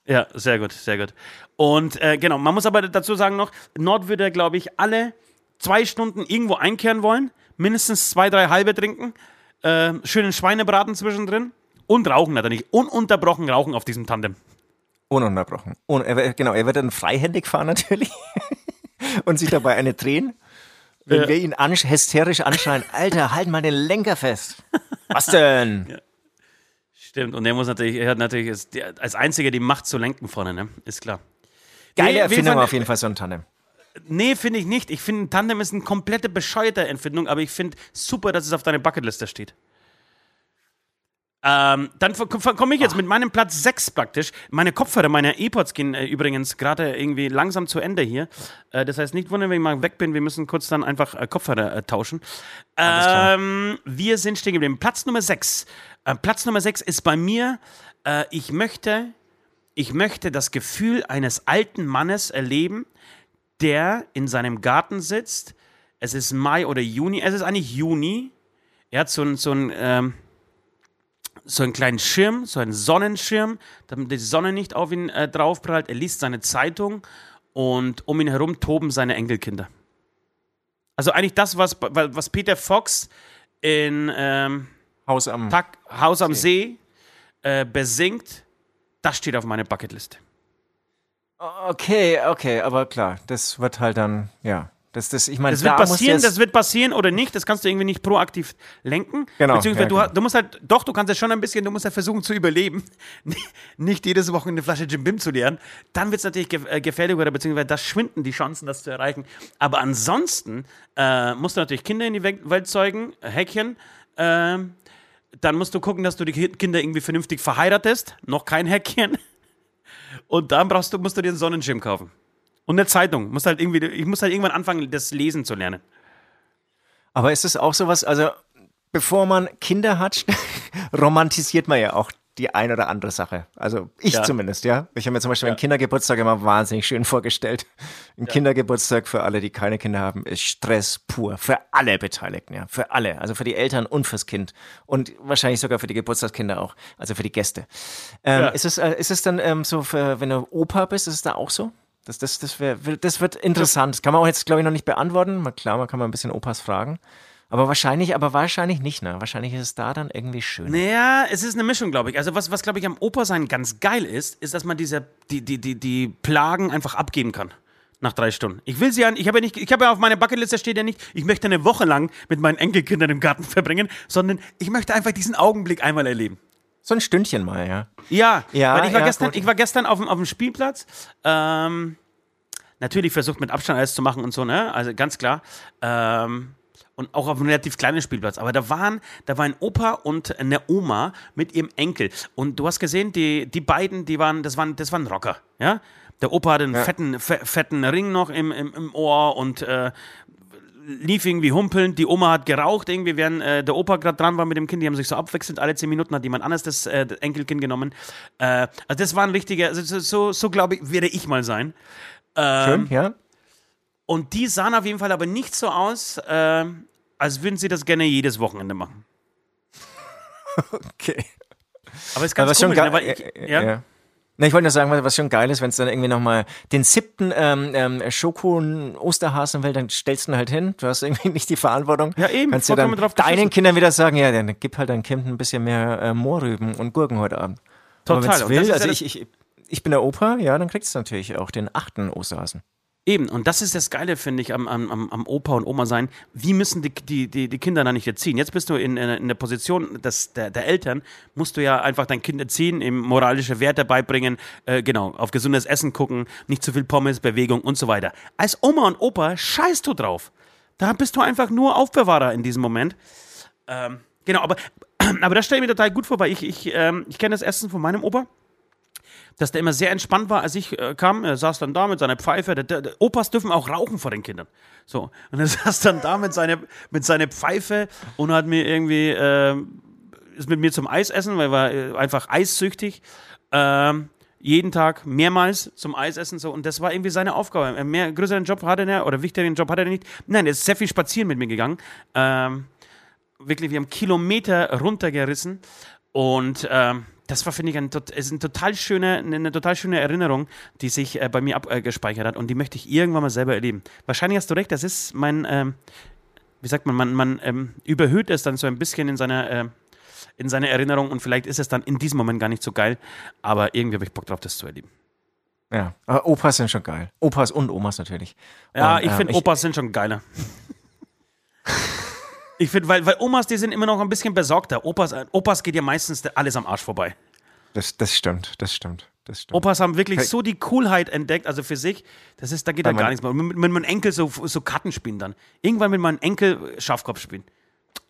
Ja, sehr gut, sehr gut. Und äh, genau, man muss aber dazu sagen noch, Nord würde, glaube ich, alle zwei Stunden irgendwo einkehren wollen, mindestens zwei, drei halbe trinken, äh, schönen Schweinebraten zwischendrin und rauchen natürlich. Ununterbrochen rauchen auf diesem Tandem. Ununterbrochen. Und er, wird- genau, er wird dann freihändig fahren natürlich <laughs> und sich dabei eine drehen. Wenn Ja. wir ihn ansch hysterisch anschreien, Alter, halt mal den Lenker fest. Was denn? <laughs> Stimmt, und der muss natürlich, er hat natürlich der, als einziger die Macht zu lenken vorne, ne? Ist klar. Geile Nee, Erfindung auf jeden Fall so ein Tandem. Nee, finde ich nicht. Ich finde, ein Tandem ist eine komplette bescheuerte Erfindung, aber ich finde super, dass es auf deiner Bucketliste steht. Ähm, dann komme ich jetzt mit meinem Platz 6 praktisch. Meine Kopfhörer, meine E-Pods gehen äh, übrigens gerade irgendwie langsam zu Ende hier. Äh, das heißt, nicht wundern, wenn ich mal weg bin. Wir müssen kurz dann einfach äh, Kopfhörer äh, tauschen. Ähm, wir sind stehen geblieben. Platz Nummer 6. Äh, Platz Nummer 6 ist bei mir, äh, ich möchte, ich möchte das Gefühl eines alten Mannes erleben, der in seinem Garten sitzt. Es ist Mai oder Juni. Es ist eigentlich Juni. Er hat so einen so einen, ähm, so einen kleinen Schirm, so einen Sonnenschirm, damit die Sonne nicht auf ihn äh, draufprallt. Er liest seine Zeitung und um ihn herum toben seine Enkelkinder. Also eigentlich das, was, was Peter Fox in ähm, Haus am. Tag, Haus am See äh, besingt, das steht auf meiner Bucketliste. Okay, okay, aber klar, das wird halt dann, ja. Das, das, ich meine, Das wird da passieren, das wird passieren oder nicht, das kannst du irgendwie nicht proaktiv lenken. Genau, Beziehungsweise ja, du, genau. du musst halt, doch, du kannst es schon ein bisschen, du musst halt versuchen zu überleben. <laughs> nicht jedes Wochenende eine Flasche Jim Bim zu leeren. Dann wird es natürlich äh, gefährlich oder beziehungsweise da schwinden die Chancen, das zu erreichen. Aber ansonsten äh, musst du natürlich Kinder in die We Welt zeugen, äh, Häkchen. ähm, dann musst du gucken, dass du die Ki- Kinder irgendwie vernünftig verheiratest. Noch kein Häkchen. <laughs> Und dann brauchst du, musst du dir einen Sonnenschirm kaufen. Und eine Zeitung. Muss halt irgendwie, ich muss halt irgendwann anfangen, das Lesen zu lernen. Aber ist es auch sowas, also bevor man Kinder hat, <laughs> romantisiert man ja auch die ein oder andere Sache. Also ich Ja. zumindest, ja. Ich habe mir zum Beispiel einen Kindergeburtstag immer wahnsinnig schön vorgestellt. Ein Kindergeburtstag für alle, die keine Kinder haben, ist Stress pur. Für alle Beteiligten, ja. Für alle. Also für die Eltern und fürs Kind. Und wahrscheinlich sogar für die Geburtstagskinder auch. Also für die Gäste. Ähm, Ja. ist, es, äh, ist es dann ähm, so, für, wenn du Opa bist, ist es da auch so? Das, das, das, wär, das wird interessant. Das kann man auch jetzt, glaube ich, noch nicht beantworten. Klar, man kann mal ein bisschen Opas fragen. Aber wahrscheinlich, aber wahrscheinlich nicht, ne? Wahrscheinlich ist es da dann irgendwie schön. Naja, es ist eine Mischung, glaube ich. Also was, was glaube ich, am Opa-Sein ganz geil ist, ist, dass man diese, die, die, die, die Plagen einfach abgeben kann. Nach drei Stunden. Ich will sie ja, ich habe ja nicht, ich habe ja auf meiner Bucketliste steht ja nicht, ich möchte eine Woche lang mit meinen Enkelkindern im Garten verbringen, sondern ich möchte einfach diesen Augenblick einmal erleben. So ein Stündchen mal, ja. Ja, Ja, weil ich war ja, gestern, gut. ich war gestern auf dem, auf dem Spielplatz. Ähm, natürlich versucht mit Abstand alles zu machen und so, ne? Also ganz klar. Ähm, und auch auf einem relativ kleinen Spielplatz. Aber da waren, da war ein Opa und eine Oma mit ihrem Enkel. Und du hast gesehen, die, die beiden, die waren, das waren, das waren Rocker, ja? Der Opa hatte einen fetten, fe fetten Ring noch im, im, im Ohr und äh, lief irgendwie humpelnd, die Oma hat geraucht, irgendwie während äh, der Opa gerade dran war mit dem Kind, die haben sich so abwechselnd, alle zehn Minuten hat jemand anderes das, äh, das Enkelkind genommen. Äh, also das war ein richtiger, also so, so, glaube ich, werde ich mal sein. Schön, ja. Und die sahen auf jeden Fall aber nicht so aus, äh, als würden sie das gerne jedes Wochenende machen. <laughs> Okay. Aber ist Aber ganz was schon komisch, geil, ne? weil ich, äh, ja? ja. Na, ich wollte nur sagen, was schon geil ist, wenn es dann irgendwie nochmal den siebten ähm, ähm, Schoko-Osterhasen will, dann stellst du ihn halt hin. Du hast irgendwie <laughs> nicht die Verantwortung. Ja, eben, Kannst du dann deinen. Kindern wieder sagen, ja, dann gib halt deinem Kind ein bisschen mehr äh, Mohrrüben und Gurken heute Abend. Total. will, also ja ich, ich, ich bin der Opa, ja, dann kriegst du natürlich auch den achten Osterhasen. Eben, und das ist das Geile, finde ich, am, am, am- Opa und Oma sein. Wie müssen die, die, die, die Kinder da nicht erziehen? Jetzt bist du in, in, in der Position des, der, der Eltern, musst du ja einfach dein Kind erziehen, ihm moralische Werte beibringen, äh, genau, auf gesundes Essen gucken, nicht zu viel Pommes, Bewegung und so weiter. Als Oma und Opa scheißt du drauf. Da bist du einfach nur Aufbewahrer in diesem Moment. Ähm, genau, aber, <clears throat> aber das stelle ich mir total gut vor, weil ich, ich, ähm, ich kenne das Essen von meinem Opa dass der immer sehr entspannt war, als ich äh, kam. Er saß dann da mit seiner Pfeife. Der, der, Opas dürfen auch rauchen vor den Kindern. So. Und er <laughs> saß dann da mit seiner mit seiner Pfeife und hat mir irgendwie, äh, ist mit mir zum Eis essen, weil er war äh, einfach eissüchtig. Ähm, jeden Tag mehrmals zum Eisessen so und das war irgendwie seine Aufgabe. Einen Mehr größeren Job hatte er oder wichtigeren Job hatte er nicht. Nein, er ist sehr viel spazieren mit mir gegangen. Ähm, wirklich, wir haben Kilometer runtergerissen und ähm, das war, finde ich, ein, ist ein total schöne, eine, eine total schöne Erinnerung, die sich äh, bei mir abgespeichert hat und die möchte ich irgendwann mal selber erleben. Wahrscheinlich hast du recht, das ist mein, ähm, wie sagt man, man, man ähm, überhöht es dann so ein bisschen in seiner, äh, in seiner Erinnerung und vielleicht ist es dann in diesem Moment gar nicht so geil, aber irgendwie habe ich Bock drauf, das zu erleben. Ja, aber Opas sind schon geil. Opas und Omas natürlich. Ja, Und, ich ähm, finde, Opas sind schon geiler. <laughs> ich finde, weil, weil Omas, die sind immer noch ein bisschen besorgter. Opas, Opas geht ja meistens alles am Arsch vorbei. Das, das stimmt, das stimmt, das stimmt. Opas haben wirklich so die Coolheit entdeckt, also für sich, das ist, da geht man- gar nichts mehr. Und Mit, mit meinem Enkel so, so Karten spielen dann. Irgendwann mit meinem Enkel Schafkopf spielen.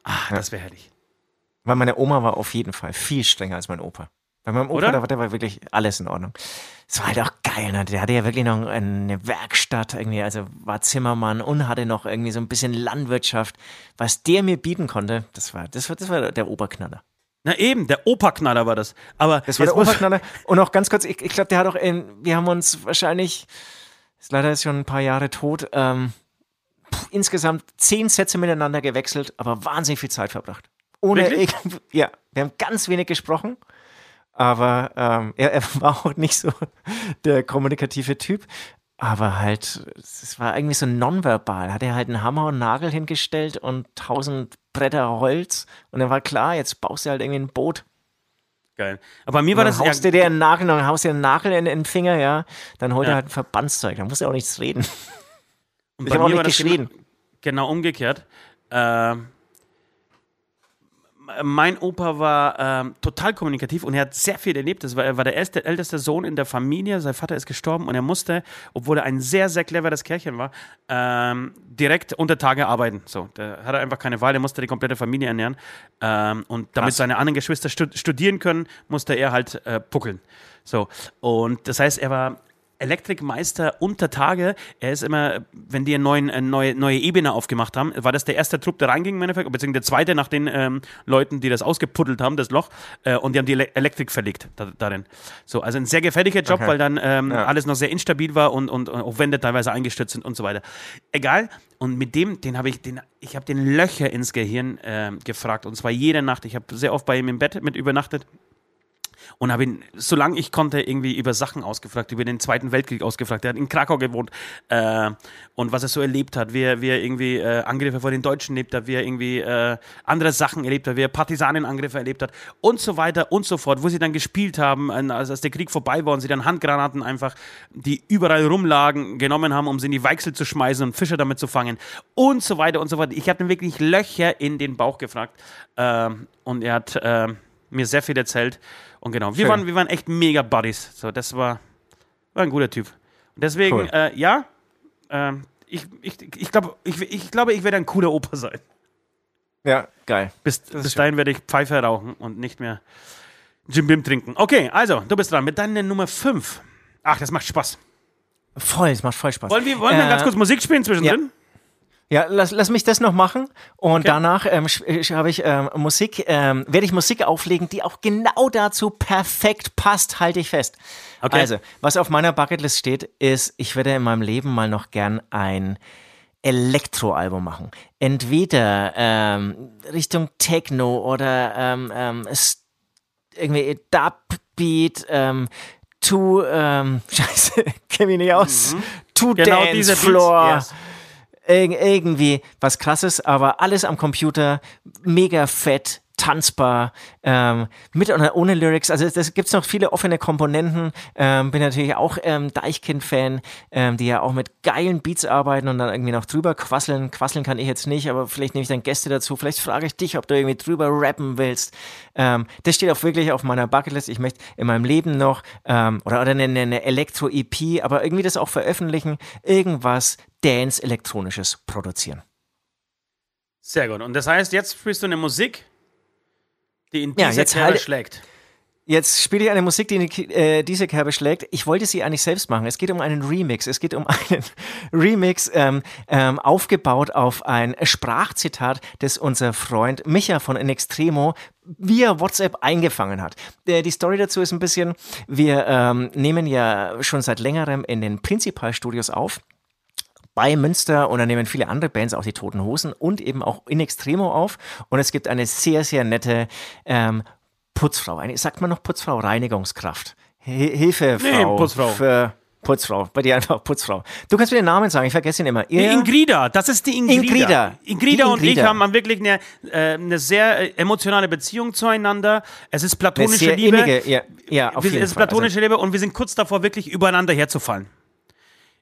Ah, das wäre herrlich. Weil meine Oma war auf jeden Fall viel strenger als mein Opa. Bei meinem Opa, Oder? da war, da war wirklich alles in Ordnung. Es war halt auch geil, ne? Der hatte ja wirklich noch eine Werkstatt irgendwie, also war Zimmermann und hatte noch irgendwie so ein bisschen Landwirtschaft. Was der mir bieten konnte, das war, das war, das war der Oberknaller. Na eben, der Operknaller war das. Aber Das war der Oberknaller. Und auch ganz kurz, ich, ich glaube, der hat auch in, wir haben uns wahrscheinlich, ist leider ist schon ein paar Jahre tot, ähm, pff, insgesamt zehn Sätze miteinander gewechselt, aber wahnsinnig viel Zeit verbracht. Ohne, irgend- ja, wir haben ganz wenig gesprochen, aber ähm, er, er <laughs> war auch nicht so der kommunikative Typ. Aber halt, es war irgendwie so nonverbal. Hat er halt einen Hammer und Nagel hingestellt und tausend Bretter Holz. Und dann war klar, jetzt baust du halt irgendwie ein Boot. Geil. Aber bei mir war dann das haust du dir einen Nagel, dann haust du dir einen Nagel in, in den Finger, ja. Dann holt Ja. er halt ein Verbandszeug. Da muss er auch nichts reden. Und Ich bei habe auch mir nicht war das geschrien. Genau, genau umgekehrt. Ähm, mein Opa war ähm, total kommunikativ und er hat sehr viel erlebt. Das war, er war der älteste, älteste Sohn in der Familie. Sein Vater ist gestorben und er musste, obwohl er ein sehr, sehr cleveres Kerlchen war, ähm, direkt unter Tage arbeiten. So, da hat er einfach keine Wahl. Er musste die komplette Familie ernähren. Ähm, und damit Krass. seine anderen Geschwister stu studieren können, musste er halt äh, puckeln. So, und das heißt, er war Elektrikmeister unter Tage. Er ist immer, wenn die eine eine neue, neue Ebene aufgemacht haben, war das der erste Trupp, der reinging im Endeffekt, beziehungsweise der zweite nach den ähm, Leuten, die das ausgepuddelt haben, das Loch, äh, und die haben die Ele Elektrik verlegt da, darin. So, also ein sehr gefährlicher Job, Okay. weil dann ähm, Ja. alles noch sehr instabil war und, und, und auch Wände teilweise eingestürzt sind und so weiter. Egal. Und mit dem, den habe ich, den, ich habe den Löcher ins Gehirn ähm, gefragt und zwar jede Nacht. Ich habe sehr oft bei ihm im Bett mit übernachtet und habe ihn, solange ich konnte, irgendwie über Sachen ausgefragt, über den Zweiten Weltkrieg ausgefragt. Er hat in Krakau gewohnt äh, und was er so erlebt hat, wie er, wie er irgendwie äh, Angriffe vor den Deutschen erlebt hat, wie er irgendwie äh, andere Sachen erlebt hat, wie er Partisanenangriffe erlebt hat und so weiter und so fort, wo sie dann gespielt haben, als, als der Krieg vorbei war und sie dann Handgranaten einfach, die überall rumlagen, genommen haben, um sie in die Weichsel zu schmeißen und Fische damit zu fangen und so weiter und so fort. Ich habe ihm wirklich Löcher in den Bauch gefragt ähm, und er hat äh, mir sehr viel erzählt. Und genau, wir Schön. waren, wir waren echt mega Buddies. So, das war, war ein guter Typ. Und deswegen, Cool. äh, ja, ähm, ich, ich, ich, glaub, ich, ich glaube, ich werde ein cooler Opa sein. Ja, geil. Bis, bis schön. dahin werde ich Pfeife rauchen und nicht mehr Jim Bim trinken. Okay, also, du bist dran mit deiner Nummer 5. Ach, das macht Spaß. Voll, es macht voll Spaß. Wollen wir, wollen wir Äh, ganz kurz Musik spielen zwischendrin? Ja, lass, lass mich das noch machen und okay. danach ähm, habe ich ähm, Musik, ähm, werde ich Musik auflegen, die auch genau dazu perfekt passt, halte ich fest. Okay. Also, was auf meiner Bucketlist steht, ist, ich würde in meinem Leben mal noch gern ein Elektroalbum machen. Entweder ähm, Richtung Techno oder ähm, ähm, irgendwie Dubbeat, ähm, to, ähm, <laughs> scheiße, kenne mich nicht aus, mhm. to genau Dance Floor. Beats, yes irgendwie was krasses, aber alles am Computer, mega fett, tanzbar, ähm, mit oder ohne Lyrics. Also es gibt noch viele offene Komponenten. Ähm, bin natürlich auch ähm, Deichkind-Fan, ähm, die ja auch mit geilen Beats arbeiten und dann irgendwie noch drüber quasseln. Quasseln kann ich jetzt nicht, aber vielleicht nehme ich dann Gäste dazu. Vielleicht frage ich dich, ob du irgendwie drüber rappen willst. Ähm, das steht auch wirklich auf meiner Bucketlist. Ich möchte in meinem Leben noch ähm, oder, oder eine, eine Elektro-EP, aber irgendwie das auch veröffentlichen. Irgendwas Dance-Elektronisches produzieren. Sehr gut. Und das heißt, jetzt spielst du eine Musik, die in diese ja, Kerbe halt, schlägt. Jetzt spiele ich eine Musik, die in die, äh, diese Kerbe schlägt. Ich wollte sie eigentlich selbst machen. Es geht um einen Remix. Es geht um <laughs> einen Remix, ähm, ähm, aufgebaut auf ein Sprachzitat, das unser Freund Micha von In Extremo via WhatsApp eingefangen hat. Äh, die Story dazu ist ein bisschen, wir ähm, nehmen ja schon seit längerem in den Prinzipalstudios auf bei Münster und dann nehmen viele andere Bands auch die Toten Hosen und eben auch in Extremo auf. Und es gibt eine sehr, sehr nette ähm, Putzfrau. Eine, sagt man noch Putzfrau? Reinigungskraft. Hilfefrau. Nee, Putzfrau. Für Putzfrau. Bei dir einfach Putzfrau. Du kannst mir den Namen sagen, ich vergesse ihn immer. Ihr Ingrida, das ist die Ingrida. Ingrida, Ingrida und Ingrida. ich haben wirklich eine, äh, eine sehr äh, emotionale Beziehung zueinander. Es ist platonische Liebe. Innige, ja, ja, auf jeden es ist platonische also. Liebe und wir sind kurz davor, wirklich übereinander herzufallen.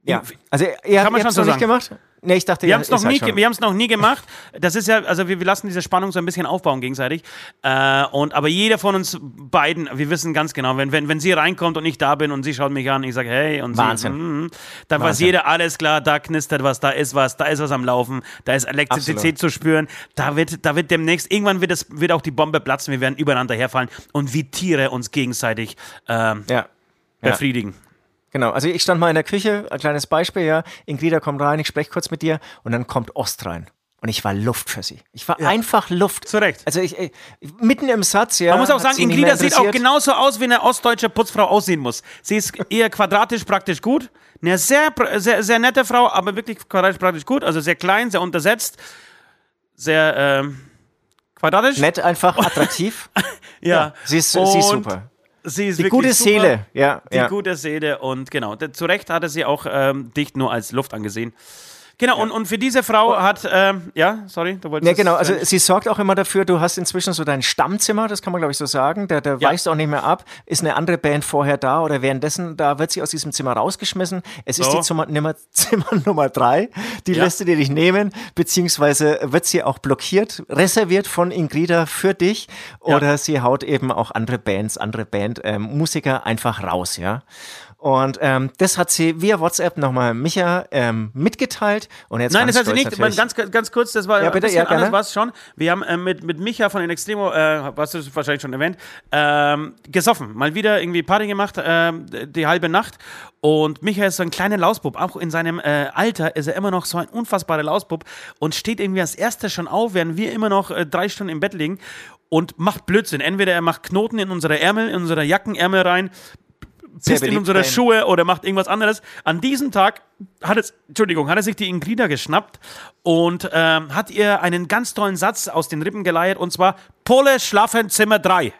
Ja, also ihr, Kann man schon so nicht gemacht? Nee, ich dachte, wir haben es noch, nie, wir noch nie gemacht. Das ist ja, also wir, wir lassen diese Spannung so ein bisschen aufbauen gegenseitig. Äh, und, aber jeder von uns beiden, wir wissen ganz genau, wenn, wenn, wenn sie reinkommt und ich da bin und sie schaut mich an, ich sage, hey, und Wahnsinn. sie, mm, dann Wahnsinn. weiß jeder, alles klar, da knistert was, da ist was, da ist was am Laufen, da ist Elektrizität Absolut. zu spüren. Da wird, da wird demnächst, irgendwann wird, es, wird auch die Bombe platzen, wir werden übereinander herfallen und wie Tiere uns gegenseitig äh, ja. befriedigen. Ja. Genau, also ich stand mal in der Küche, ein kleines Beispiel, ja. Ingrida kommt rein, ich spreche kurz mit dir und dann kommt Ost rein. Und ich war Luft für sie. Ich war ja. einfach Luft. Zu Recht. Also ich, ich, mitten im Satz, ja. Man muss auch sagen, Ingrida sieht auch genauso aus, wie eine ostdeutsche Putzfrau aussehen muss. Sie ist eher quadratisch praktisch gut. Eine sehr, sehr, sehr nette Frau, aber wirklich quadratisch praktisch gut. Also sehr klein, sehr untersetzt. Sehr ähm, quadratisch. Nett, einfach attraktiv. <laughs> ja. ja. Sie, ist, sie ist super. Sie ist die gute super. Seele, ja. Die ja. gute Seele und genau. Zu Recht hatte sie auch ähm, dich nur als Luft angesehen. Genau, ja. und, und für diese Frau oh. hat, ähm, ja, sorry, du wolltest. Ja, genau, also sie sorgt auch immer dafür, du hast inzwischen so dein Stammzimmer, das kann man glaube ich so sagen, der, der ja. weicht auch nicht mehr ab. Ist eine andere Band vorher da oder währenddessen, da wird sie aus diesem Zimmer rausgeschmissen. Es ist die Zimmer, Nummer, <laughs> Zimmer Nummer drei, die ja. lässt du dir nicht nehmen, beziehungsweise wird sie auch blockiert, reserviert von Ingrida für dich oder sie haut eben auch andere Bands, andere Bandmusiker ähm, einfach raus, ja. Und ähm, das hat sie via WhatsApp nochmal Micha ähm, mitgeteilt. Und jetzt Nein, das hat sie nicht. Man, ganz, ganz kurz, das war ja, bitte, ein bisschen ja, anders was schon. Wir haben äh, mit, mit Micha von den Extremo, äh, was du wahrscheinlich schon erwähnt, ähm, gesoffen. Mal wieder irgendwie Party gemacht, äh, die halbe Nacht. Und Micha ist so ein kleiner Lausbub. Auch in seinem äh, Alter ist er immer noch so ein unfassbarer Lausbub und steht irgendwie als Erster schon auf, während wir immer noch äh, drei Stunden im Bett liegen und macht Blödsinn. Entweder er macht Knoten in unsere Ärmel, in unsere Jackenärmel rein, pisst in unsere Schuhe oder macht irgendwas anderes. An diesem Tag hat es, Entschuldigung, hat er sich die Ingrida geschnappt und ähm, hat ihr einen ganz tollen Satz aus den Rippen geleiert und zwar Pole schlafen Zimmer 3.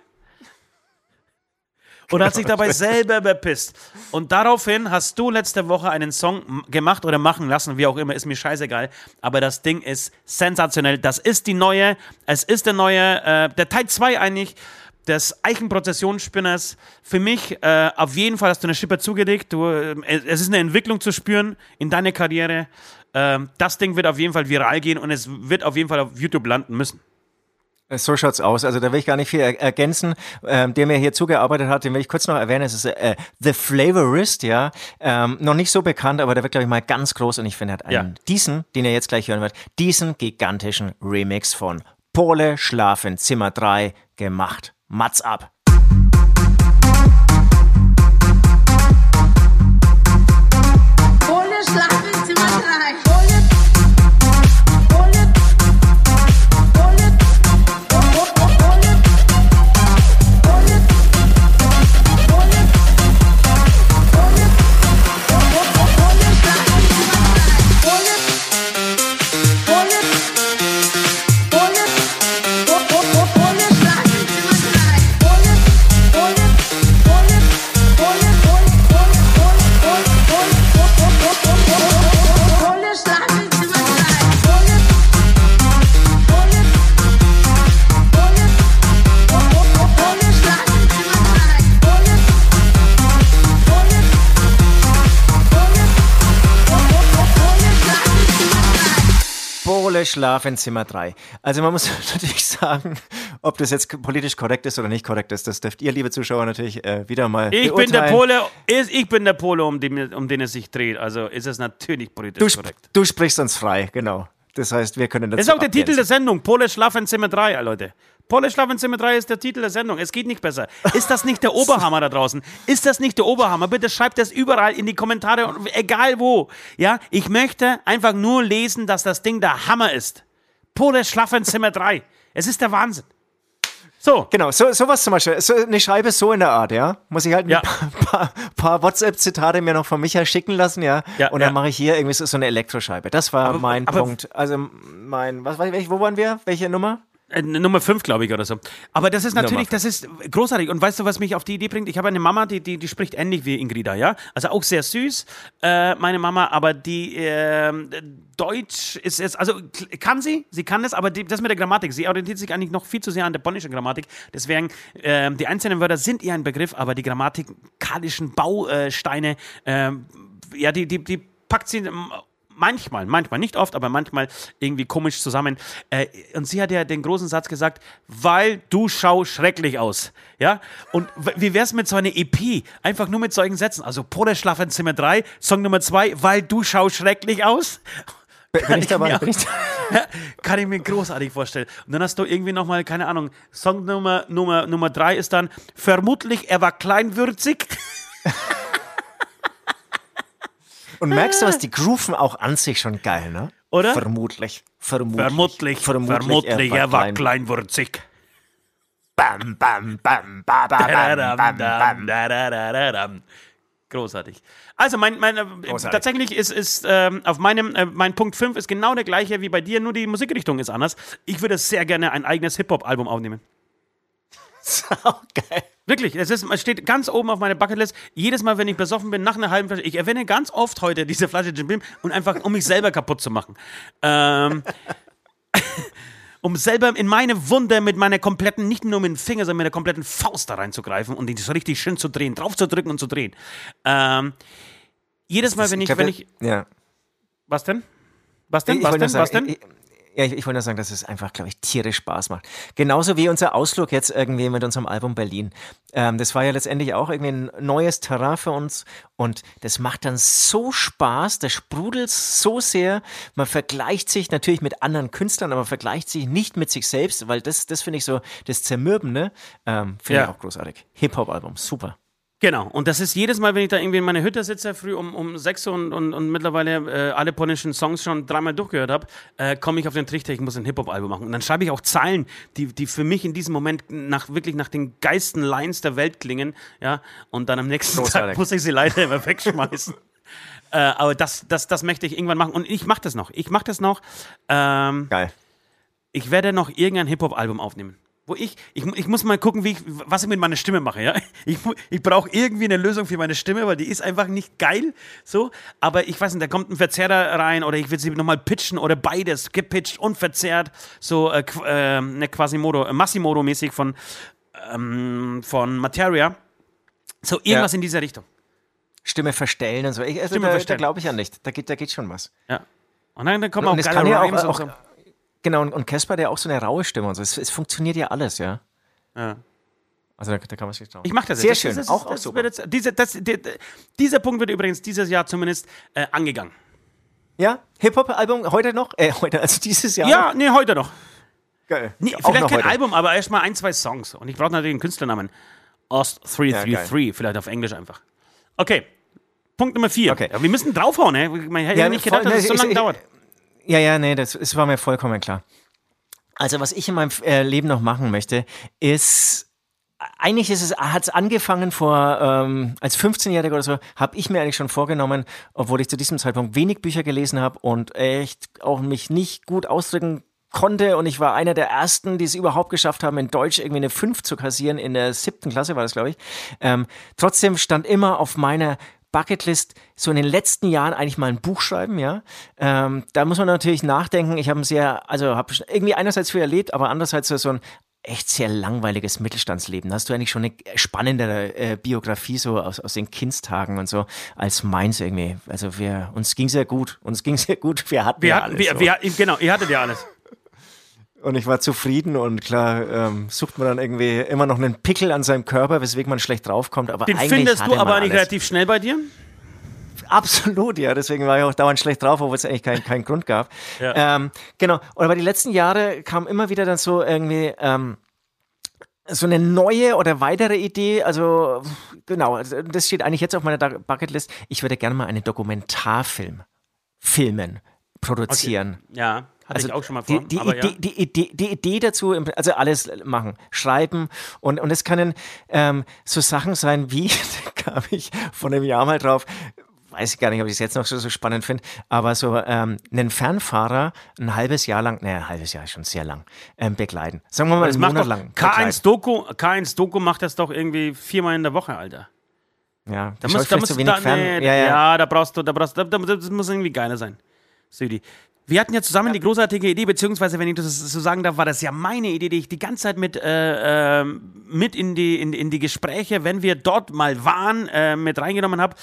Und hat sich dabei selber bepisst. Und daraufhin hast du letzte Woche einen Song gemacht oder machen lassen, wie auch immer, ist mir scheißegal. Aber das Ding ist sensationell. Das ist die neue, es ist der neue, äh, der Teil 2 eigentlich des Eichenprozessionsspinners. Für mich äh, auf jeden Fall hast du eine Schippe zugelegt. Du, äh, es ist eine Entwicklung zu spüren in deiner Karriere. Äh, das Ding wird auf jeden Fall viral gehen und es wird auf jeden Fall auf YouTube landen müssen. Äh, so schaut's aus. Also da will ich gar nicht viel ergänzen. Ähm, der mir hier zugearbeitet hat, den will ich kurz noch erwähnen. Es ist äh, The Flavorist, ja. Ähm, noch nicht so bekannt, aber der wird, glaube ich, mal ganz groß. Und ich finde, er hat einen ja. diesen, den er jetzt gleich hören wird, diesen gigantischen Remix von Pole Schlafen Zimmer 3 gemacht. Mats ab. Ohne 3. Ohne Schlaf in Zimmer 3. Also man muss <laughs> natürlich sagen, ob das jetzt politisch korrekt ist oder nicht korrekt ist, das dürft ihr, liebe Zuschauer, natürlich äh, wieder mal Ich beurteilen. bin der Pole, ich bin der Pole, um den, um den es sich dreht. Also ist es natürlich politisch Du, sp korrekt. du sprichst uns frei, genau. Das heißt, wir können dazu Das ist auch der Titel der. Sendung. Pole Schlafen Zimmer 3, Leute. Pole Schlafen Zimmer 3 ist der Titel der Sendung. Es geht nicht besser. Ist das nicht der Oberhammer da draußen? Ist das nicht der Oberhammer? Bitte schreibt das überall in die Kommentare, und egal wo. Ja, ich möchte einfach nur lesen, dass das Ding der Hammer ist. Pole Schlafen Zimmer 3. Es ist der Wahnsinn. So. Genau, so, sowas zum Beispiel. So eine Schreibe so in der Art, ja. Muss ich halt ein Ja. paar, <laughs> paar, paar WhatsApp-Zitate mir noch von Micha schicken lassen, ja. Ja, und dann ja. mache ich hier irgendwie so, so eine Elektroscheibe. Das war Aber- mein aber- Punkt. Also mein, was war ich, wo waren wir? Welche Nummer? Äh, Nummer 5, glaube ich, oder so. Aber das ist natürlich, das ist großartig. Und weißt du, was mich auf die Idee bringt? Ich habe eine Mama, die, die, die spricht ähnlich wie Ingrida, ja? Also auch sehr süß, äh, meine Mama, aber die ähm, Deutsch ist jetzt, also kann sie, sie kann das, aber die, das mit der Grammatik, sie orientiert sich eigentlich noch viel zu sehr an der polnischen Grammatik. Deswegen, ähm, die einzelnen Wörter sind ihr ein Begriff, aber die grammatikalischen Bausteine, ähm, ja, die, die, die packt sie ähm, manchmal, manchmal, nicht oft, aber manchmal irgendwie komisch zusammen. Äh, und sie hat ja den großen Satz gesagt, weil du schau schrecklich aus. Ja? Und wie wär's mit so einer EP? Einfach nur mit solchen Sätzen. Also Pole Schlafen Zimmer 3, Song Nummer 2, weil du schau schrecklich aus. Bin <laughs> ich dabei? Bin ich Ja, Kann ich mir großartig vorstellen. Und dann hast du irgendwie nochmal, keine Ahnung, Song Nummer, Nummer, Nummer drei ist dann, vermutlich, er war kleinwürzig. <laughs> Und merkst du was, die grooven auch an sich schon geil, ne? Oder? Vermutlich. Vermutlich. Vermutlich, vermutlich, er war kleinwürzig. Bam, bam, bam, ba, ba, bam, bam, bam. Großartig. Also mein, mein äh, Großartig. tatsächlich ist, ist ähm, auf meinem äh, mein Punkt 5 ist genau der gleiche wie bei dir, nur die Musikrichtung ist anders. Ich würde sehr gerne ein eigenes Hip-Hop-Album aufnehmen. <laughs> Sau geil. Wirklich, es, ist, es steht ganz oben auf meiner Bucketlist. Jedes Mal, wenn ich besoffen bin, nach einer halben Flasche, ich erwähne ganz oft heute diese Flasche Jim Beam und einfach, um mich selber kaputt zu machen. Ähm, <laughs> um selber in meine Wunde mit meiner kompletten, nicht nur mit dem Finger, sondern mit der kompletten Faust da reinzugreifen und die so richtig schön zu drehen, drauf zu drücken und zu drehen. Ähm, jedes Mal, wenn ich, wenn ich, Ja. was denn? Was denn? Was denn? Was denn? Ich, ja, ich, ich wollte nur sagen, dass es einfach, glaube ich, tierisch Spaß macht. Genauso wie unser Ausflug jetzt irgendwie mit unserem Album Berlin. Ähm, das war ja letztendlich auch irgendwie ein neues Terrain für uns und das macht dann so Spaß, das sprudelt so sehr. Man vergleicht sich natürlich mit anderen Künstlern, aber man vergleicht sich nicht mit sich selbst, weil das, das finde ich so das Zermürbende. Ähm, finde Ja. ich auch großartig. Hip-Hop-Album, super. Genau, und das ist jedes Mal, wenn ich da irgendwie in meiner Hütte sitze, früh um, um sechs Uhr und, und, und mittlerweile äh, alle polnischen Songs schon dreimal durchgehört habe, äh, komme ich auf den Trichter, ich muss ein Hip-Hop-Album machen. Und dann schreibe ich auch Zeilen, die, die für mich in diesem Moment nach, wirklich nach den geilsten Lines der Welt klingen. Ja, und dann am nächsten Großartig. Tag muss ich sie leider immer wegschmeißen. <laughs> äh, aber das, das, das möchte ich irgendwann machen. Und ich mache das noch. Ich mache das noch. Ähm, Geil. ich werde noch irgendein Hip-Hop-Album aufnehmen. Wo ich, ich, ich muss mal gucken, wie ich, was ich mit meiner Stimme mache, ja. Ich, ich brauche irgendwie eine Lösung für meine Stimme, weil die ist einfach nicht geil, so. Aber ich weiß nicht, da kommt ein Verzerrer rein oder ich will sie nochmal pitchen oder beides, gepitcht und verzerrt, so, äh, äh, ne, Quasimodo, äh, Massimodo-mäßig von, ähm, von Materia. So, irgendwas Ja. in dieser Richtung. Stimme verstellen und so. Ich, also Stimme da, da glaube ich ja nicht. Da geht, da geht schon was. Ja. Und dann, dann kommen Und auch auch, und auch so. Genau, und, Casper, der auch so eine raue Stimme und so. Es, es funktioniert ja alles, ja. Ja. Also da, da kann man sich trauen. Ich mache das Sehr jetzt. schön, Das, das, auch, auch super. wird jetzt, diese, das, die, dieser Punkt wird übrigens dieses Jahr zumindest äh, angegangen. Ja, Hip-Hop-Album heute noch? Äh, heute, also dieses Jahr? Ja, noch? nee, heute noch. geil. Nee, vielleicht kein heute. Album, aber erstmal ein, zwei Songs. Und ich brauche natürlich einen Künstlernamen. Ost333, vielleicht auf Englisch einfach. Okay, Punkt Nummer vier. Okay. Ja, wir müssen draufhauen, ne? Man hätte ja, nicht gedacht, voll- dass es so ich- lange ich- dauert. Ja, ja, nee, das, das war mir vollkommen klar. Also, was ich in meinem äh, Leben noch machen möchte, ist. Eigentlich ist es, hat es angefangen vor, ähm, als 15-Jähriger oder so, habe ich mir eigentlich schon vorgenommen, obwohl ich zu diesem Zeitpunkt wenig Bücher gelesen habe und echt auch mich nicht gut ausdrücken konnte und ich war einer der ersten, die es überhaupt geschafft haben, in Deutsch irgendwie eine 5 zu kassieren, in der siebten Klasse war das, glaube ich. Ähm, trotzdem stand immer auf meiner Bucketlist so in den letzten Jahren eigentlich mal ein Buch schreiben, ja. Ähm, da muss man natürlich nachdenken. Ich habe ein sehr, also habe irgendwie einerseits viel erlebt, aber andererseits so ein echt sehr langweiliges Mittelstandsleben. Hast du eigentlich schon eine spannendere äh, Biografie so aus, aus den Kindstagen und so als meins irgendwie? Also wir, uns ging sehr gut. Uns ging sehr gut. Wir hatten Wir ja hatten, alles. wir, so. wir, genau, ihr hattet ja alles. Und ich war zufrieden und klar ähm, sucht man dann irgendwie immer noch einen Pickel an seinem Körper, weswegen man schlecht draufkommt. Aber Den eigentlich findest du aber nicht relativ schnell bei dir? Absolut, ja. Deswegen war ich auch dauernd schlecht drauf, obwohl es eigentlich keinen keinen Grund gab. Ja. Ähm, genau. Und aber die letzten Jahre kam immer wieder dann so irgendwie ähm, so eine neue oder weitere Idee. Also genau, also das steht eigentlich jetzt auf meiner Bucketlist. Ich würde gerne mal einen Dokumentarfilm filmen, produzieren. Ja, hatte ich auch schon mal vor. Also Die, die, aber Idee, ja. die, Idee, die Idee dazu, also alles machen, schreiben und, und es können ähm, so Sachen sein wie, <laughs> da kam ich von einem Jahr mal drauf, weiß ich gar nicht, ob ich es jetzt noch so, so spannend finde, aber so ähm, einen Fernfahrer ein halbes Jahr lang, naja, ein halbes Jahr ist schon sehr lang, ähm, begleiten. Sagen wir mal Das einen macht Monat lang. begleiten. K1 Doku, K1 Doku macht das doch irgendwie viermal in der Woche, Alter. Ja, Da musst, da so musst du wenig da, fern. nee, ja, ja, ja. da brauchst du, da brauchst du, da, da, das muss irgendwie geiler sein. Südi. Wir hatten ja zusammen die großartige Idee, beziehungsweise, wenn ich das so sagen darf, war das ja meine Idee, die ich die ganze Zeit mit, äh, ähm, mit in, die, in, in die Gespräche, wenn wir dort mal waren, äh, mit reingenommen habe.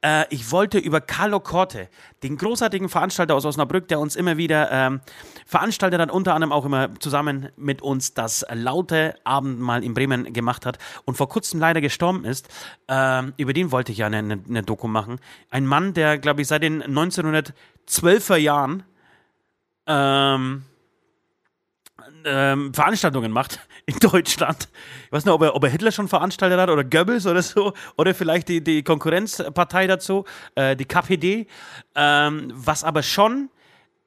Äh, ich wollte über Carlo Corte, den großartigen Veranstalter aus Osnabrück, der uns immer wieder ähm, veranstaltet hat, unter anderem auch immer zusammen mit uns das laute Abendmahl in Bremen gemacht hat und vor kurzem leider gestorben ist. Ähm, über den wollte ich ja eine, eine, eine Doku machen. Ein Mann, der, glaube ich, seit den 1912er Jahren ähm, ähm, Veranstaltungen macht <laughs> in Deutschland. Ich weiß nicht, ob er, ob er Hitler schon veranstaltet hat oder Goebbels oder so. Oder vielleicht die, die Konkurrenzpartei dazu, äh, die KPD. Ähm, was aber schon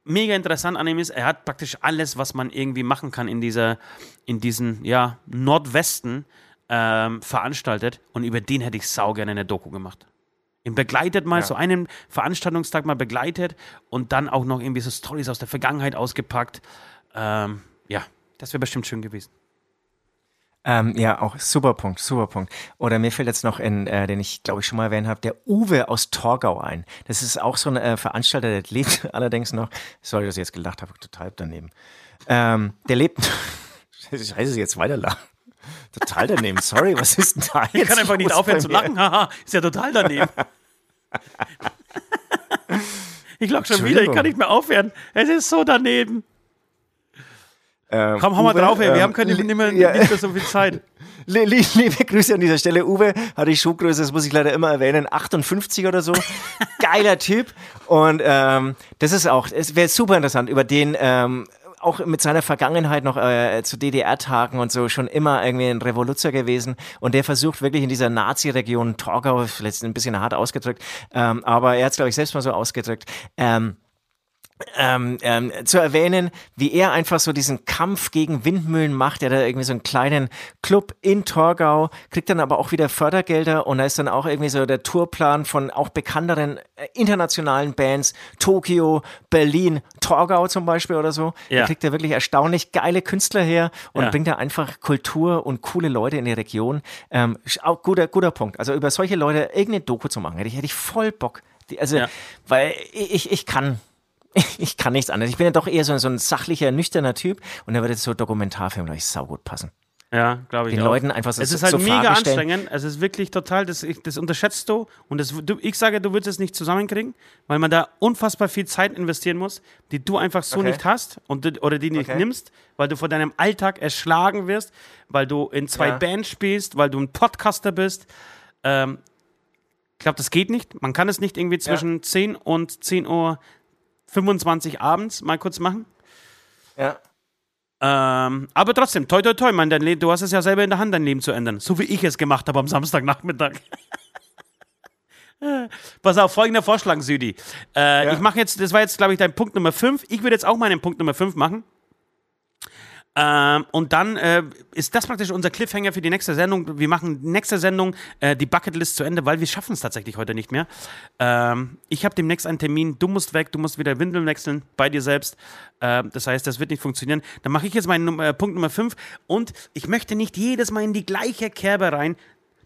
mega interessant an ihm ist, er hat praktisch alles, was man irgendwie machen kann in dieser, in diesen, ja, Nordwesten ähm, veranstaltet. Und über den hätte ich sau gerne eine Doku gemacht. Ihn begleitet mal, so einen Veranstaltungstag mal begleitet und dann auch noch irgendwie so Stories aus der Vergangenheit ausgepackt. Ähm, ja, das wäre bestimmt schön gewesen. Ähm, ja, auch super Punkt, super Punkt. Oder mir fällt jetzt noch in, äh, den ich glaube ich schon mal erwähnt habe, der Uwe aus Torgau ein. Das ist auch so ein äh, Veranstalter, der lebt <laughs> allerdings noch, sorry, dass ich jetzt gelacht habe, total daneben. Ähm, der lebt, <laughs> scheiße, jetzt weiterlachen. Total daneben, sorry, was ist denn da jetzt? Ich kann einfach nicht aufhören zu lachen. Haha, ist ja total daneben. <laughs> ich lach schon wieder, ich kann nicht mehr aufhören. Es ist so daneben. Ähm, Komm, hau mal Uwe, drauf, ey. Wir ähm, haben keine, nicht, mehr, ja. nicht mehr so viel Zeit. <laughs> Li- li- Liebe Grüße an dieser Stelle. Uwe hatte ich Schuhgröße, das muss ich leider immer erwähnen, 58 oder so. <laughs> Geiler Typ. Und ähm, das ist auch, es wäre super interessant, über den ähm, auch mit seiner Vergangenheit noch äh, zu DDR-Tagen und so schon immer irgendwie ein Revoluzer gewesen. Und der versucht wirklich in dieser Nazi-Region Torgau, vielleicht ein bisschen hart ausgedrückt, ähm, aber er hat es, glaube ich, selbst mal so ausgedrückt, ähm, ähm, ähm, zu erwähnen, wie er einfach so diesen Kampf gegen Windmühlen macht. Er hat da irgendwie so einen kleinen Club in Torgau, kriegt dann aber auch wieder Fördergelder und da ist dann auch irgendwie so der Tourplan von auch bekannteren äh, internationalen Bands, Tokio, Berlin, Torgau zum Beispiel oder so. Ja. Da kriegt er wirklich erstaunlich geile Künstler her und Ja. bringt da einfach Kultur und coole Leute in die Region. Ähm, auch guter, guter Punkt. Also über solche Leute irgendeine Doku zu machen, hätte ich, hätte ich voll Bock. Die, also, Ja. weil ich, ich kann, <laughs> ich kann nichts anderes. Ich bin ja doch eher so, so ein sachlicher, nüchterner Typ und da würde so Dokumentarfilm, glaube ich, saugut passen. Ja, glaube ich Den auch. Leuten einfach so Es ist so halt mega Fragen stellen. anstrengend. Es ist wirklich total, das, das unterschätzt du. Und das, du, ich sage, du würdest es nicht zusammenkriegen, weil man da unfassbar viel Zeit investieren muss, die du einfach so Okay. nicht hast und, oder die nicht Okay. nimmst, weil du vor deinem Alltag erschlagen wirst, weil du in zwei Ja. Bands spielst, weil du ein Podcaster bist. Ähm, ich glaube, das geht nicht. Man kann es nicht irgendwie zwischen 10 und 10 Uhr 25 abends mal kurz machen. Ja. Ähm, aber trotzdem, toi, toi, toi, man, dein du hast es ja selber in der Hand, dein Leben zu ändern. So wie ich es gemacht habe am Samstagnachmittag. <laughs> Pass auf, folgender Vorschlag, Südi. Äh, Ja. Ich mache jetzt, das war jetzt, glaube ich, dein Punkt Nummer 5. Ich würde jetzt auch meinen Punkt Nummer 5 machen. Ähm, und dann äh, ist das praktisch unser Cliffhanger für die nächste Sendung. Wir machen nächste Sendung äh, die Bucketlist zu Ende, weil wir schaffen es tatsächlich heute nicht mehr. Ähm, ich habe demnächst einen Termin. Du musst weg, du musst wieder Windeln wechseln bei dir selbst. Ähm, das heißt, das wird nicht funktionieren. Dann mache ich jetzt meinen äh, Punkt Nummer 5 und ich möchte nicht jedes Mal in die gleiche Kerbe rein.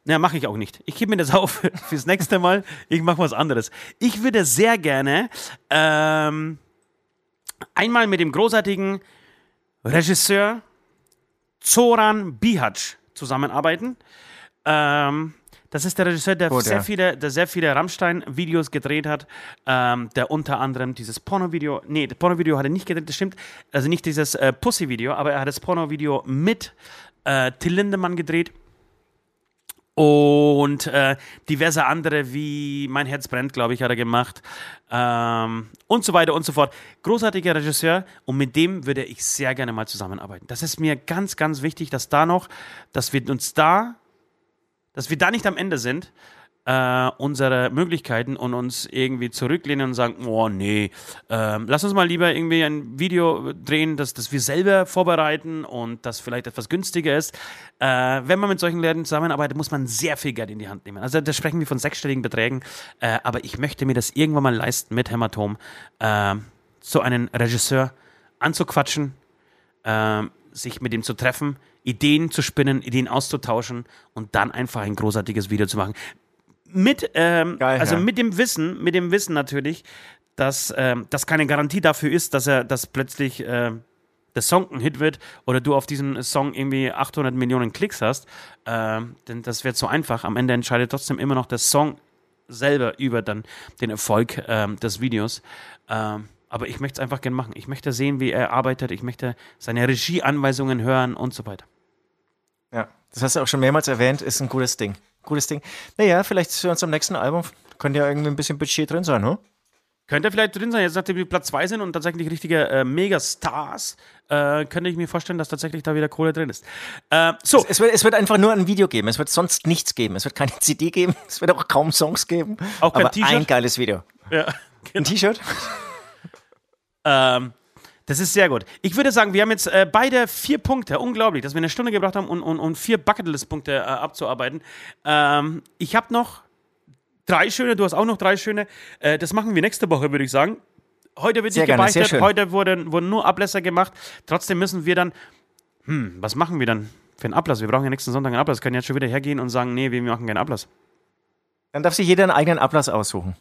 Na, mache ich auch nicht. Ich gebe mir das <laughs> auf fürs nächste Mal. Ich mache was anderes. Ich würde sehr gerne ähm, einmal mit dem großartigen Regisseur, Zoran Bihac zusammenarbeiten. Ähm, das ist der Regisseur, der, Gut, sehr, viele, der sehr viele Rammstein-Videos gedreht hat. Ähm, der unter anderem dieses Porno-Video, nee, das Porno-Video hat er nicht gedreht, das stimmt. Also nicht dieses äh, Pussy-Video, aber er hat das Porno-Video mit äh, Till Lindemann gedreht. Und äh, diverse andere wie Mein Herz brennt, glaube ich, hat er gemacht. Ähm, und so weiter und so fort. Großartiger Regisseur und mit dem würde ich sehr gerne mal zusammenarbeiten. Das ist mir ganz, ganz wichtig, dass da noch, dass wir uns da, dass wir da nicht am Ende sind, äh, unsere Möglichkeiten und uns irgendwie zurücklehnen und sagen, oh nee, ähm, lass uns mal lieber irgendwie ein Video drehen, das, das wir selber vorbereiten und das vielleicht etwas günstiger ist. Äh, wenn man mit solchen Leuten zusammenarbeitet, muss man sehr viel Geld in die Hand nehmen. Also da sprechen wir von sechsstelligen Beträgen, äh, aber ich möchte mir das irgendwann mal leisten mit Hämatom, äh, so einen Regisseur anzuquatschen, ähm, sich mit ihm zu treffen, Ideen zu spinnen, Ideen auszutauschen und dann einfach ein großartiges Video zu machen. Mit, ähm, Geil, also ja. mit dem Wissen, mit dem Wissen natürlich, dass ähm, das keine Garantie dafür ist, dass er, dass plötzlich äh, der Song ein Hit wird oder du auf diesen Song irgendwie 800 Millionen Klicks hast, ähm, denn das wird so einfach. Am Ende entscheidet trotzdem immer noch der Song selber über dann den Erfolg ähm, des Videos. Ähm, aber ich möchte es einfach gerne machen. Ich möchte sehen, wie er arbeitet. Ich möchte seine Regieanweisungen hören und so weiter. Ja, das hast du auch schon mehrmals erwähnt, ist ein gutes Ding. Gutes Ding. Naja, vielleicht für uns am nächsten Album könnte ja irgendwie ein bisschen Budget drin sein, ne? Könnte vielleicht drin sein, jetzt nachdem wir Platz 2 sind und tatsächlich richtige äh, Megastars, äh, könnte ich mir vorstellen, dass tatsächlich da wieder Kohle drin ist. Äh, so, Es wird, es wird einfach nur ein Video geben. Es wird sonst nichts geben. Es wird keine <laughs> CD geben. Es wird auch kaum Songs geben. Auch kein aber T-Shirt? ein geiles Video. ja, Ein genau. T-Shirt? Ähm, das ist sehr gut. Ich würde sagen, wir haben jetzt äh, beide vier Punkte. Unglaublich, dass wir eine Stunde gebraucht haben, um, um, um vier Bucketlist-Punkte äh, abzuarbeiten. Ähm, ich habe noch drei schöne, du hast auch noch drei schöne. Äh, das machen wir nächste Woche, würde ich sagen. Heute wird Sehr nicht gerne, gebeichtet, heute wurden, wurden nur Ablässe gemacht. Trotzdem müssen wir dann, hm, was machen wir dann für einen Ablass? Wir brauchen ja nächsten Sonntag einen Ablass. Wir können jetzt schon wieder hergehen und sagen, nee, wir machen keinen Ablass. Dann darf sich jeder einen eigenen Ablass aussuchen.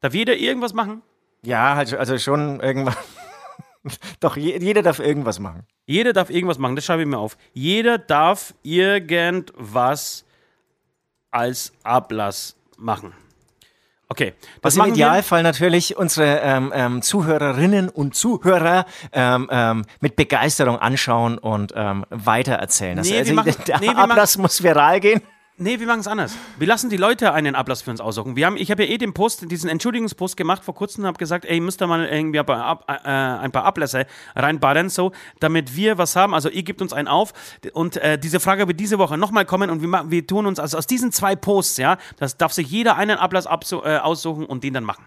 Darf jeder irgendwas machen? Ja, halt, also schon irgendwann. <laughs> Doch, je, jeder darf irgendwas machen. Jeder darf irgendwas machen, das schreibe ich mir auf. Jeder darf irgendwas als Ablass machen. Okay, das Was im machen wir. Idealfall natürlich unsere ähm, ähm, Zuhörerinnen und Zuhörer ähm, ähm, mit Begeisterung anschauen und ähm, weitererzählen. Das, Nee, also <laughs> machen- der nee, Ablass muss viral gehen. Nee, wir machen es anders. Wir lassen die Leute einen Ablass für uns aussuchen. Wir haben, ich habe ja eh den Post, diesen Entschuldigungspost gemacht vor kurzem und habe gesagt, ey, müsst ihr mal irgendwie ein paar, Ab, äh, ein paar Ablässe reinbarren, so, damit wir was haben. Also ihr gebt uns einen auf und äh, diese Frage wird diese Woche nochmal kommen und wir, wir tun uns, also aus diesen zwei Posts, ja, das darf sich jeder einen Ablass äh, aussuchen und den dann machen.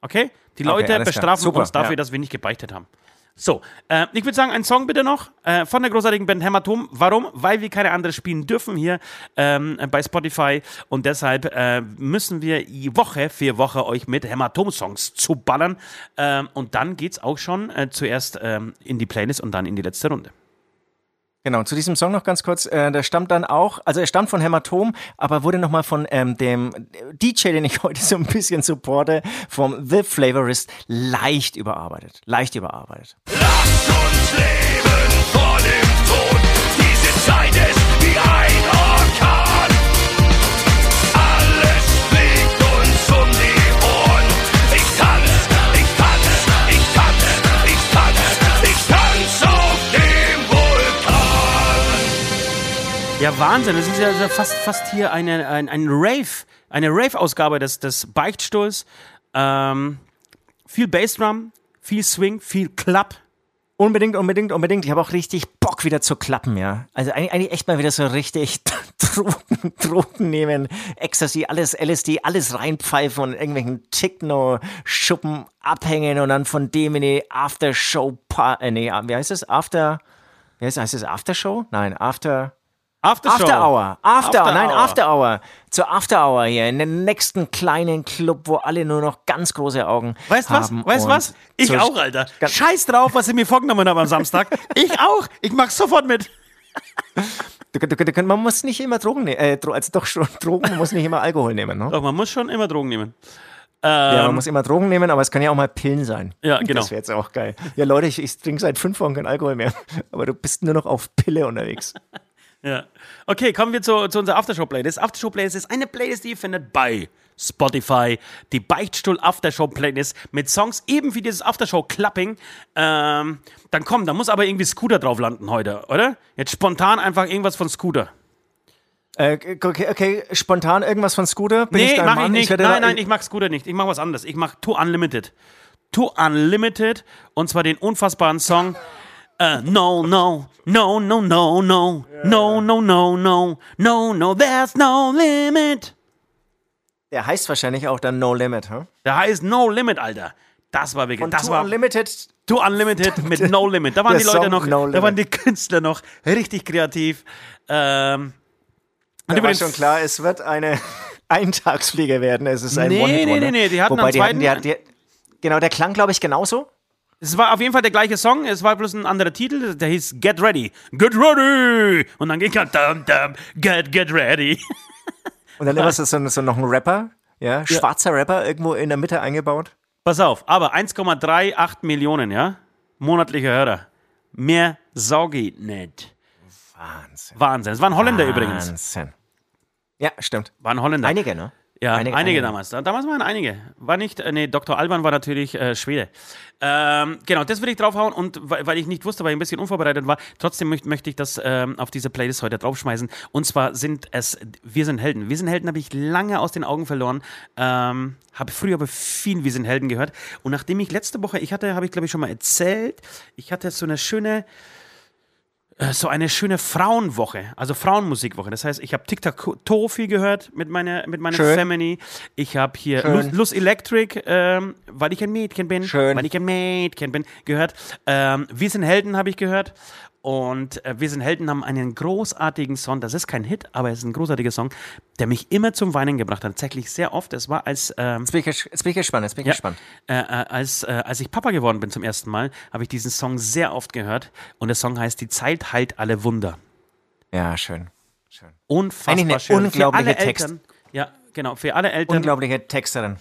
Okay? Die Okay, Leute klar. bestrafen uns dafür, ja. dass wir nicht gebeichtet haben. So, äh, ich würde sagen, ein Song bitte noch äh, von der großartigen Band Hämatom. Warum? Weil wir keine andere spielen dürfen hier ähm, bei Spotify und deshalb äh, müssen wir Woche für Woche euch mit Hämatom-Songs zuballern ähm, und dann geht's auch schon äh, zuerst ähm, in die Playlist und dann in die letzte Runde. Genau, zu diesem Song noch ganz kurz. Äh, der stammt dann auch, also er stammt von Hämatom, aber wurde nochmal von ähm, dem DJ, den ich <laughs> heute so ein bisschen supporte, vom The Flavorist leicht überarbeitet. Leicht überarbeitet. Lasst uns leben Ja, Wahnsinn. Das ist ja fast, fast hier eine, ein, ein Rave, eine Rave-Ausgabe des, des Beichtstuhls. Ähm, viel Bassdrum, viel Swing, viel Club. Unbedingt, unbedingt, unbedingt. Ich habe auch richtig Bock wieder zu klappen, ja. Also eigentlich, eigentlich echt mal wieder so richtig <laughs> Drogen, Drogen nehmen, Ecstasy, alles LSD, alles reinpfeifen und irgendwelchen Techno-Schuppen abhängen und dann von dem in die Aftershow, äh, nee, wie heißt das? After, wie heißt? Heißt das Aftershow? Nein, After, Aftershow. After Hour. After, After nein, Hour. After Hour. Zur After Hour hier in den nächsten kleinen Club, wo alle nur noch ganz große Augen Weißt was? haben. Weißt und was? Ich auch, Alter. Scheiß drauf, was ich mir vorgenommen habe am Samstag. <laughs> Ich auch. Ich mach sofort mit. <laughs> Du, du, du, man muss nicht immer Drogen nehmen, äh, also doch schon <laughs> Drogen, man muss nicht immer Alkohol nehmen, ne? Doch, man muss schon immer Drogen nehmen. ja, man muss immer Drogen nehmen, aber es kann ja auch mal Pillen sein. Ja, genau. Das wäre jetzt auch geil. Ja, Leute, ich, ich trinke seit fünf Wochen keinen Alkohol mehr, aber du bist nur noch auf Pille unterwegs. Ja. Okay, kommen wir zu, zu unserer Aftershow-Playlist. Aftershow-Playlist ist eine Playlist, die ihr findet bei Spotify. Die Beichtstuhl Aftershow-Playlist mit Songs eben wie dieses Aftershow-Clapping. Ähm, dann komm, da muss aber irgendwie Scooter drauf landen heute, oder? Jetzt spontan einfach irgendwas von Scooter. Äh, okay, okay, spontan irgendwas von Scooter? Bin nee, ich mach Mann? ich nicht. werde nein, nein, ich mag Scooter nicht. Ich mach was anderes. Ich mach Too Unlimited. Too Unlimited und zwar den unfassbaren Song äh, No, no, no, no, no, no, no, no, no, no, no, no, there's no limit. Der heißt wahrscheinlich auch dann No Limit, hm? Der heißt No Limit, Alter. Das war wirklich, Und das Too war Unlimited, Too Unlimited mit No Limit. Da waren die Leute Song noch, No da waren die. Künstler noch richtig kreativ. Ähm, da war übrigens- schon klar, es wird eine <laughs> Eintagsfliege werden. Es ist ein Nee, One-Hit-Wonder. nee, nee, nee, die hatten Wobei am die hatten, die, zweiten- die, genau, der klang, glaube ich, genauso. Es war auf jeden Fall der gleiche Song, es war bloß ein anderer Titel, der hieß Get Ready. Get Ready! Und dann ging er dum, dum, Get, Get Ready. Und dann immer <laughs> so, so, noch ein Rapper, ja, schwarzer Rapper, irgendwo in der Mitte eingebaut. Pass auf, aber 1,38 Millionen, ja? Monatliche Hörer. Mehr Sau geht nicht. Wahnsinn. Wahnsinn. Es waren Holländer übrigens. Wahnsinn. Ja, stimmt. Waren Holländer. Einige, ne? Ja, einige, einige. damals. Da- Damals waren einige. War nicht, äh, nee, Dr. Alban war natürlich äh, Schwede. Ähm, genau, das würde ich draufhauen und weil, ich nicht wusste, weil ich ein bisschen unvorbereitet war, trotzdem möcht, möchte ich das ähm, auf diese Playlist heute draufschmeißen. Und zwar sind es Wir sind Helden. Wir sind Helden habe ich lange aus den Augen verloren. Ähm, habe früher aber viel Wir sind Helden gehört. Und nachdem ich letzte Woche, ich hatte, habe ich glaube ich schon mal erzählt, ich hatte so eine schöne so eine schöne Frauenwoche, also Frauenmusikwoche. Das heißt, ich habe Tic-Tac-Toe viel gehört mit meiner, mit meiner Schön. Family. Ich habe hier Luz Electric, ähm, weil ich ein Mädchen bin. Schön. Weil ich ein Mädchen bin, gehört. Ähm, Wir sind Helden habe ich gehört. Und äh, Wir sind Helden haben einen großartigen Song. Das ist kein Hit, aber es ist ein großartiger Song, der mich immer zum Weinen gebracht hat. Tatsächlich sehr oft. Es war als ähm, Jetzt bin ich, ges- jetzt bin ich gespannt, jetzt bin ich ja. gespannt. Äh, äh, als, äh, als ich Papa geworden bin zum ersten Mal, habe ich diesen Song sehr oft gehört. Und der Song heißt Die Zeit heilt alle Wunder. Ja, schön. schön. Unfassbar Eigentlich eine schön. unglaubliche für alle Text. Eltern, ja, genau. Für alle Eltern, Unglaubliche Texterin.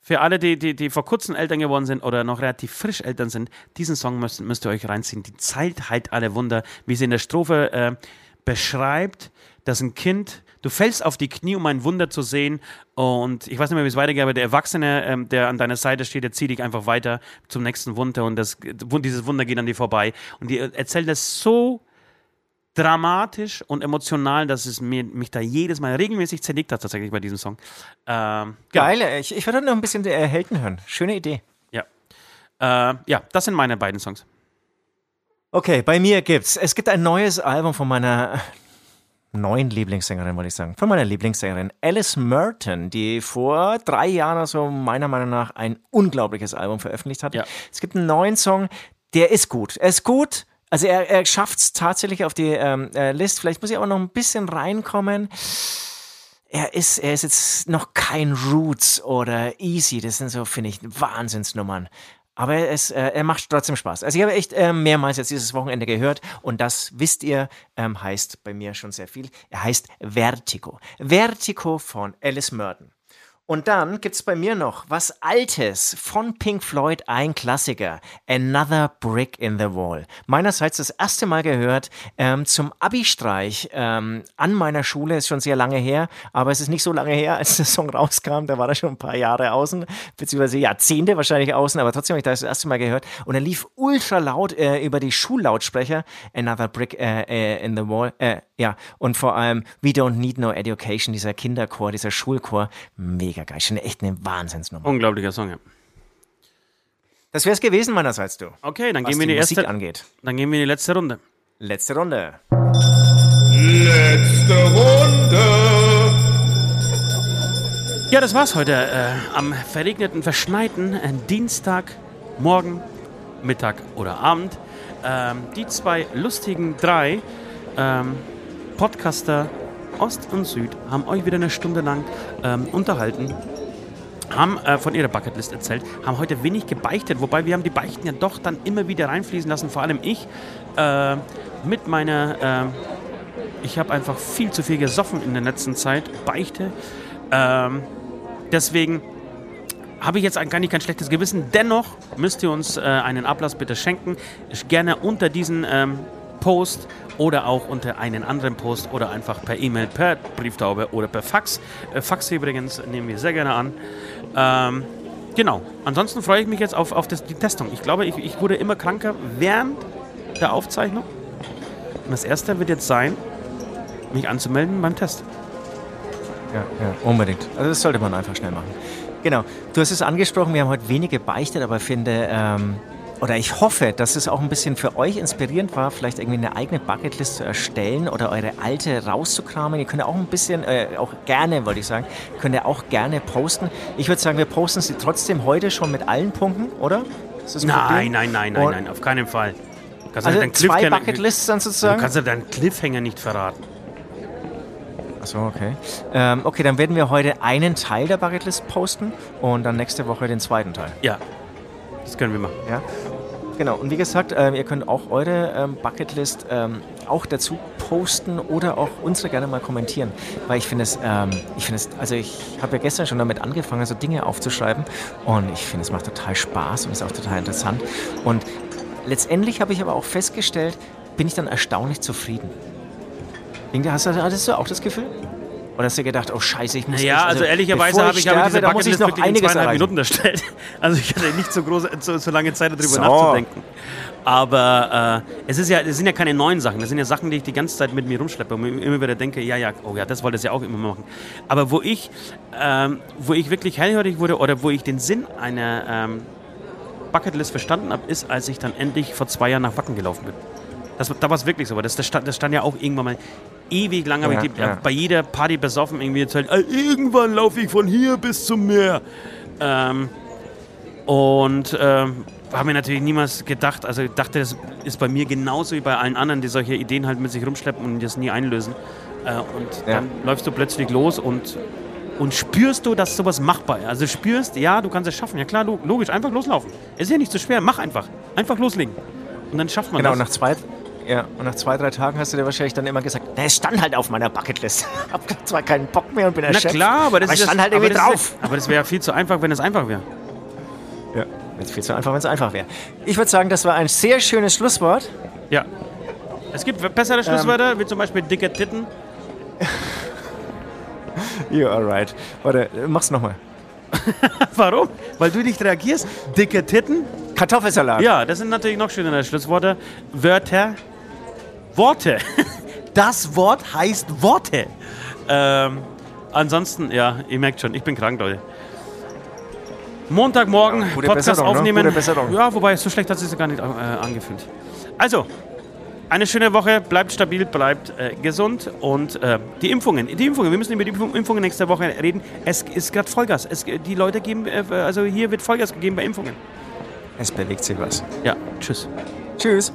Für alle, die, die, die vor kurzem Eltern geworden sind oder noch relativ frisch Eltern sind, diesen Song müsst, müsst ihr euch reinziehen. Die Zeit heilt alle Wunder, wie sie in der Strophe äh, beschreibt, dass ein Kind, du fällst auf die Knie, um ein Wunder zu sehen. Und ich weiß nicht mehr, wie es weitergeht, aber der Erwachsene, ähm, der an deiner Seite steht, der zieht dich einfach weiter zum nächsten Wunder und das, dieses Wunder geht an dir vorbei. Und die erzählt das so dramatisch und emotional, dass es mir, mich da jedes Mal regelmäßig zerlegt hat, tatsächlich bei diesem Song. Ähm, genau. Geil, ich, ich würde noch ein bisschen äh, Helden hören. Schöne Idee. Ja. Äh, ja, das sind meine beiden Songs. Okay, bei mir gibt's. Es gibt ein neues Album von meiner neuen Lieblingssängerin, wollte ich sagen. Von meiner Lieblingssängerin Alice Merton, die vor drei Jahren oder so meiner Meinung nach ein unglaubliches Album veröffentlicht hat. Ja. Es gibt einen neuen Song, der ist gut. Er ist gut. Also er, er schafft es tatsächlich auf die ähm, äh, List. Vielleicht muss ich aber noch ein bisschen reinkommen. Er ist, er ist jetzt noch kein Roots oder Easy. Das sind so, finde ich, Wahnsinnsnummern. Aber er, ist, äh, er macht trotzdem Spaß. Also ich habe echt äh, mehrmals jetzt dieses Wochenende gehört und das, wisst ihr, ähm, heißt bei mir schon sehr viel. Er heißt Vertigo. Vertigo von Alice Merton. Und dann gibt's bei mir noch was Altes von Pink Floyd, ein Klassiker. Another Brick in the Wall. Meinerseits das erste Mal gehört ähm, zum Abi-Streich ähm, an meiner Schule, ist schon sehr lange her, aber es ist nicht so lange her, als der Song rauskam. Da war er schon ein paar Jahre außen, beziehungsweise Jahrzehnte wahrscheinlich außen, aber trotzdem habe ich das das erste Mal gehört. Und er lief ultra laut äh, über die Schullautsprecher. Another Brick äh, äh, in the Wall. Äh, ja, und vor allem We Don't Need No Education, dieser Kinderchor, dieser Schulchor. Mega geil. Schon echt eine Wahnsinnsnummer. Unglaublicher Song, ja. Das wäre es gewesen meinerseits, du. Okay, dann gehen wir in die die Musik erste, angeht. dann gehen wir in die letzte Runde. Letzte Runde. Letzte Runde. Ja, das war's heute äh, am verregneten, verschneiten äh, Dienstag, morgen, Mittag oder Abend. Ähm, die zwei lustigen drei ähm, Podcaster Ost und Süd haben euch wieder eine Stunde lang ähm, unterhalten. Haben äh, von ihrer Bucketlist erzählt, haben heute wenig gebeichtet, wobei wir haben die Beichten ja doch dann immer wieder reinfließen lassen, vor allem ich äh, mit meiner, äh, ich habe einfach viel zu viel gesoffen in der letzten Zeit, Beichte. Ähm, deswegen habe ich jetzt nicht kein schlechtes Gewissen. Dennoch müsst ihr uns äh, einen Ablass bitte schenken. Ich gerne unter diesen ähm, Post oder auch unter einen anderen Post oder einfach per E-Mail, per Brieftaube oder per Fax. Äh, Fax übrigens nehmen wir sehr gerne an. Ähm, genau. Ansonsten freue ich mich jetzt auf, auf das, die Testung. Ich glaube, ich, ich wurde immer kranker während der Aufzeichnung. Und das erste wird jetzt sein, mich anzumelden beim Test. Ja, ja, unbedingt. Also das sollte man einfach schnell machen. Genau. Du hast es angesprochen, wir haben heute wenige beichtet, aber finde, ähm, oder ich hoffe, dass es auch ein bisschen für euch inspirierend war, vielleicht irgendwie eine eigene Bucketlist zu erstellen oder eure alte rauszukramen. Ihr könnt auch ein bisschen, äh, auch gerne, wollte ich sagen, könnt ihr auch gerne posten. Ich würde sagen, wir posten sie trotzdem heute schon mit allen Punkten, oder? Nein, nein, nein, nein, nein, auf keinen Fall. Kannst also zwei Bucketlists dann sozusagen? Du kannst ja deinen Cliffhanger nicht verraten. Achso, okay. Ähm, okay, dann werden wir heute einen Teil der Bucketlist posten und dann nächste Woche den zweiten Teil. Ja, das können wir machen. Ja. Genau, und wie gesagt, ähm, ihr könnt auch eure ähm, Bucketlist ähm, auch dazu posten oder auch unsere gerne mal kommentieren, weil ich finde es, ähm, ich finde es, also ich habe ja gestern schon damit angefangen, so Dinge aufzuschreiben und ich finde es macht total Spaß und ist auch total interessant und letztendlich habe ich aber auch festgestellt, bin ich dann erstaunlich zufrieden. Hast du, hattest du auch das Gefühl? Oder hast du gedacht, oh Scheiße, ich muss. Ja, also, also ehrlicherweise habe ich, sterbe, diese da muss ich noch einiges in Minuten erstellt. <laughs> Also ich hatte nicht so, große, so, so lange Zeit darüber so. nachzudenken. Aber äh, es, ist ja, es sind ja keine neuen Sachen. Das sind ja Sachen, die ich die ganze Zeit mit mir rumschleppe und immer wieder denke, ja, ja, oh ja, das wollte ich ja auch immer machen. Aber wo ich, ähm, wo ich wirklich hellhörig wurde oder wo ich den Sinn einer ähm, Bucketlist verstanden habe, ist, als ich dann endlich vor zwei Jahren nach Wacken gelaufen bin. Das, da war es wirklich so, das, das, stand, das stand ja auch irgendwann mal ewig lang, habe ja, ich die, ja. bei jeder Party besoffen irgendwie erzählt, irgendwann laufe ich von hier bis zum Meer. Ähm, und ähm, habe mir natürlich niemals gedacht, also ich dachte, das ist bei mir genauso wie bei allen anderen, die solche Ideen halt mit sich rumschleppen und das nie einlösen. Äh, und ja. dann läufst du plötzlich los und, und spürst du, dass sowas machbar ist. Also spürst, ja, du kannst es schaffen. Ja klar, logisch, einfach loslaufen. Ist ja nicht so schwer, mach einfach. Einfach loslegen. Und dann schafft man genau, das. Genau, nach zwei, ja, und nach zwei, drei Tagen hast du dir wahrscheinlich dann immer gesagt, na, es stand halt auf meiner Bucketlist. <laughs> Hab zwar keinen Bock mehr und bin erschöpft. Na klar, aber das aber ist stand halt irgendwie drauf. aber das wäre ja viel zu einfach, wenn es einfach wäre. Ja, es viel zu einfach, wenn es einfach wäre. Ich würde sagen, das war ein sehr schönes Schlusswort. Ja. Es gibt bessere Schlusswörter, ähm, wie zum Beispiel dicke Titten. <laughs> you are right. Warte, mach's nochmal. <laughs> Warum? Weil du nicht reagierst? Dicke Titten? Kartoffelsalat. Ja, das sind natürlich noch schönere Schlussworte. Wörter. Worte. <laughs> Das Wort heißt Worte. Ähm, ansonsten, ja, ihr merkt schon, ich bin krank, Leute. Montagmorgen ja, Podcast Besserung, aufnehmen. Ne? Ja, wobei, so schlecht hat es sich gar nicht äh, angefühlt. Also, eine schöne Woche, bleibt stabil, bleibt äh, gesund und äh, die Impfungen, die Impfungen, wir müssen über die Impfungen nächste Woche reden. Es ist gerade Vollgas. Es, die Leute geben, äh, also hier wird Vollgas gegeben bei Impfungen. Es bewegt sich was. Ja, tschüss. Tschüss.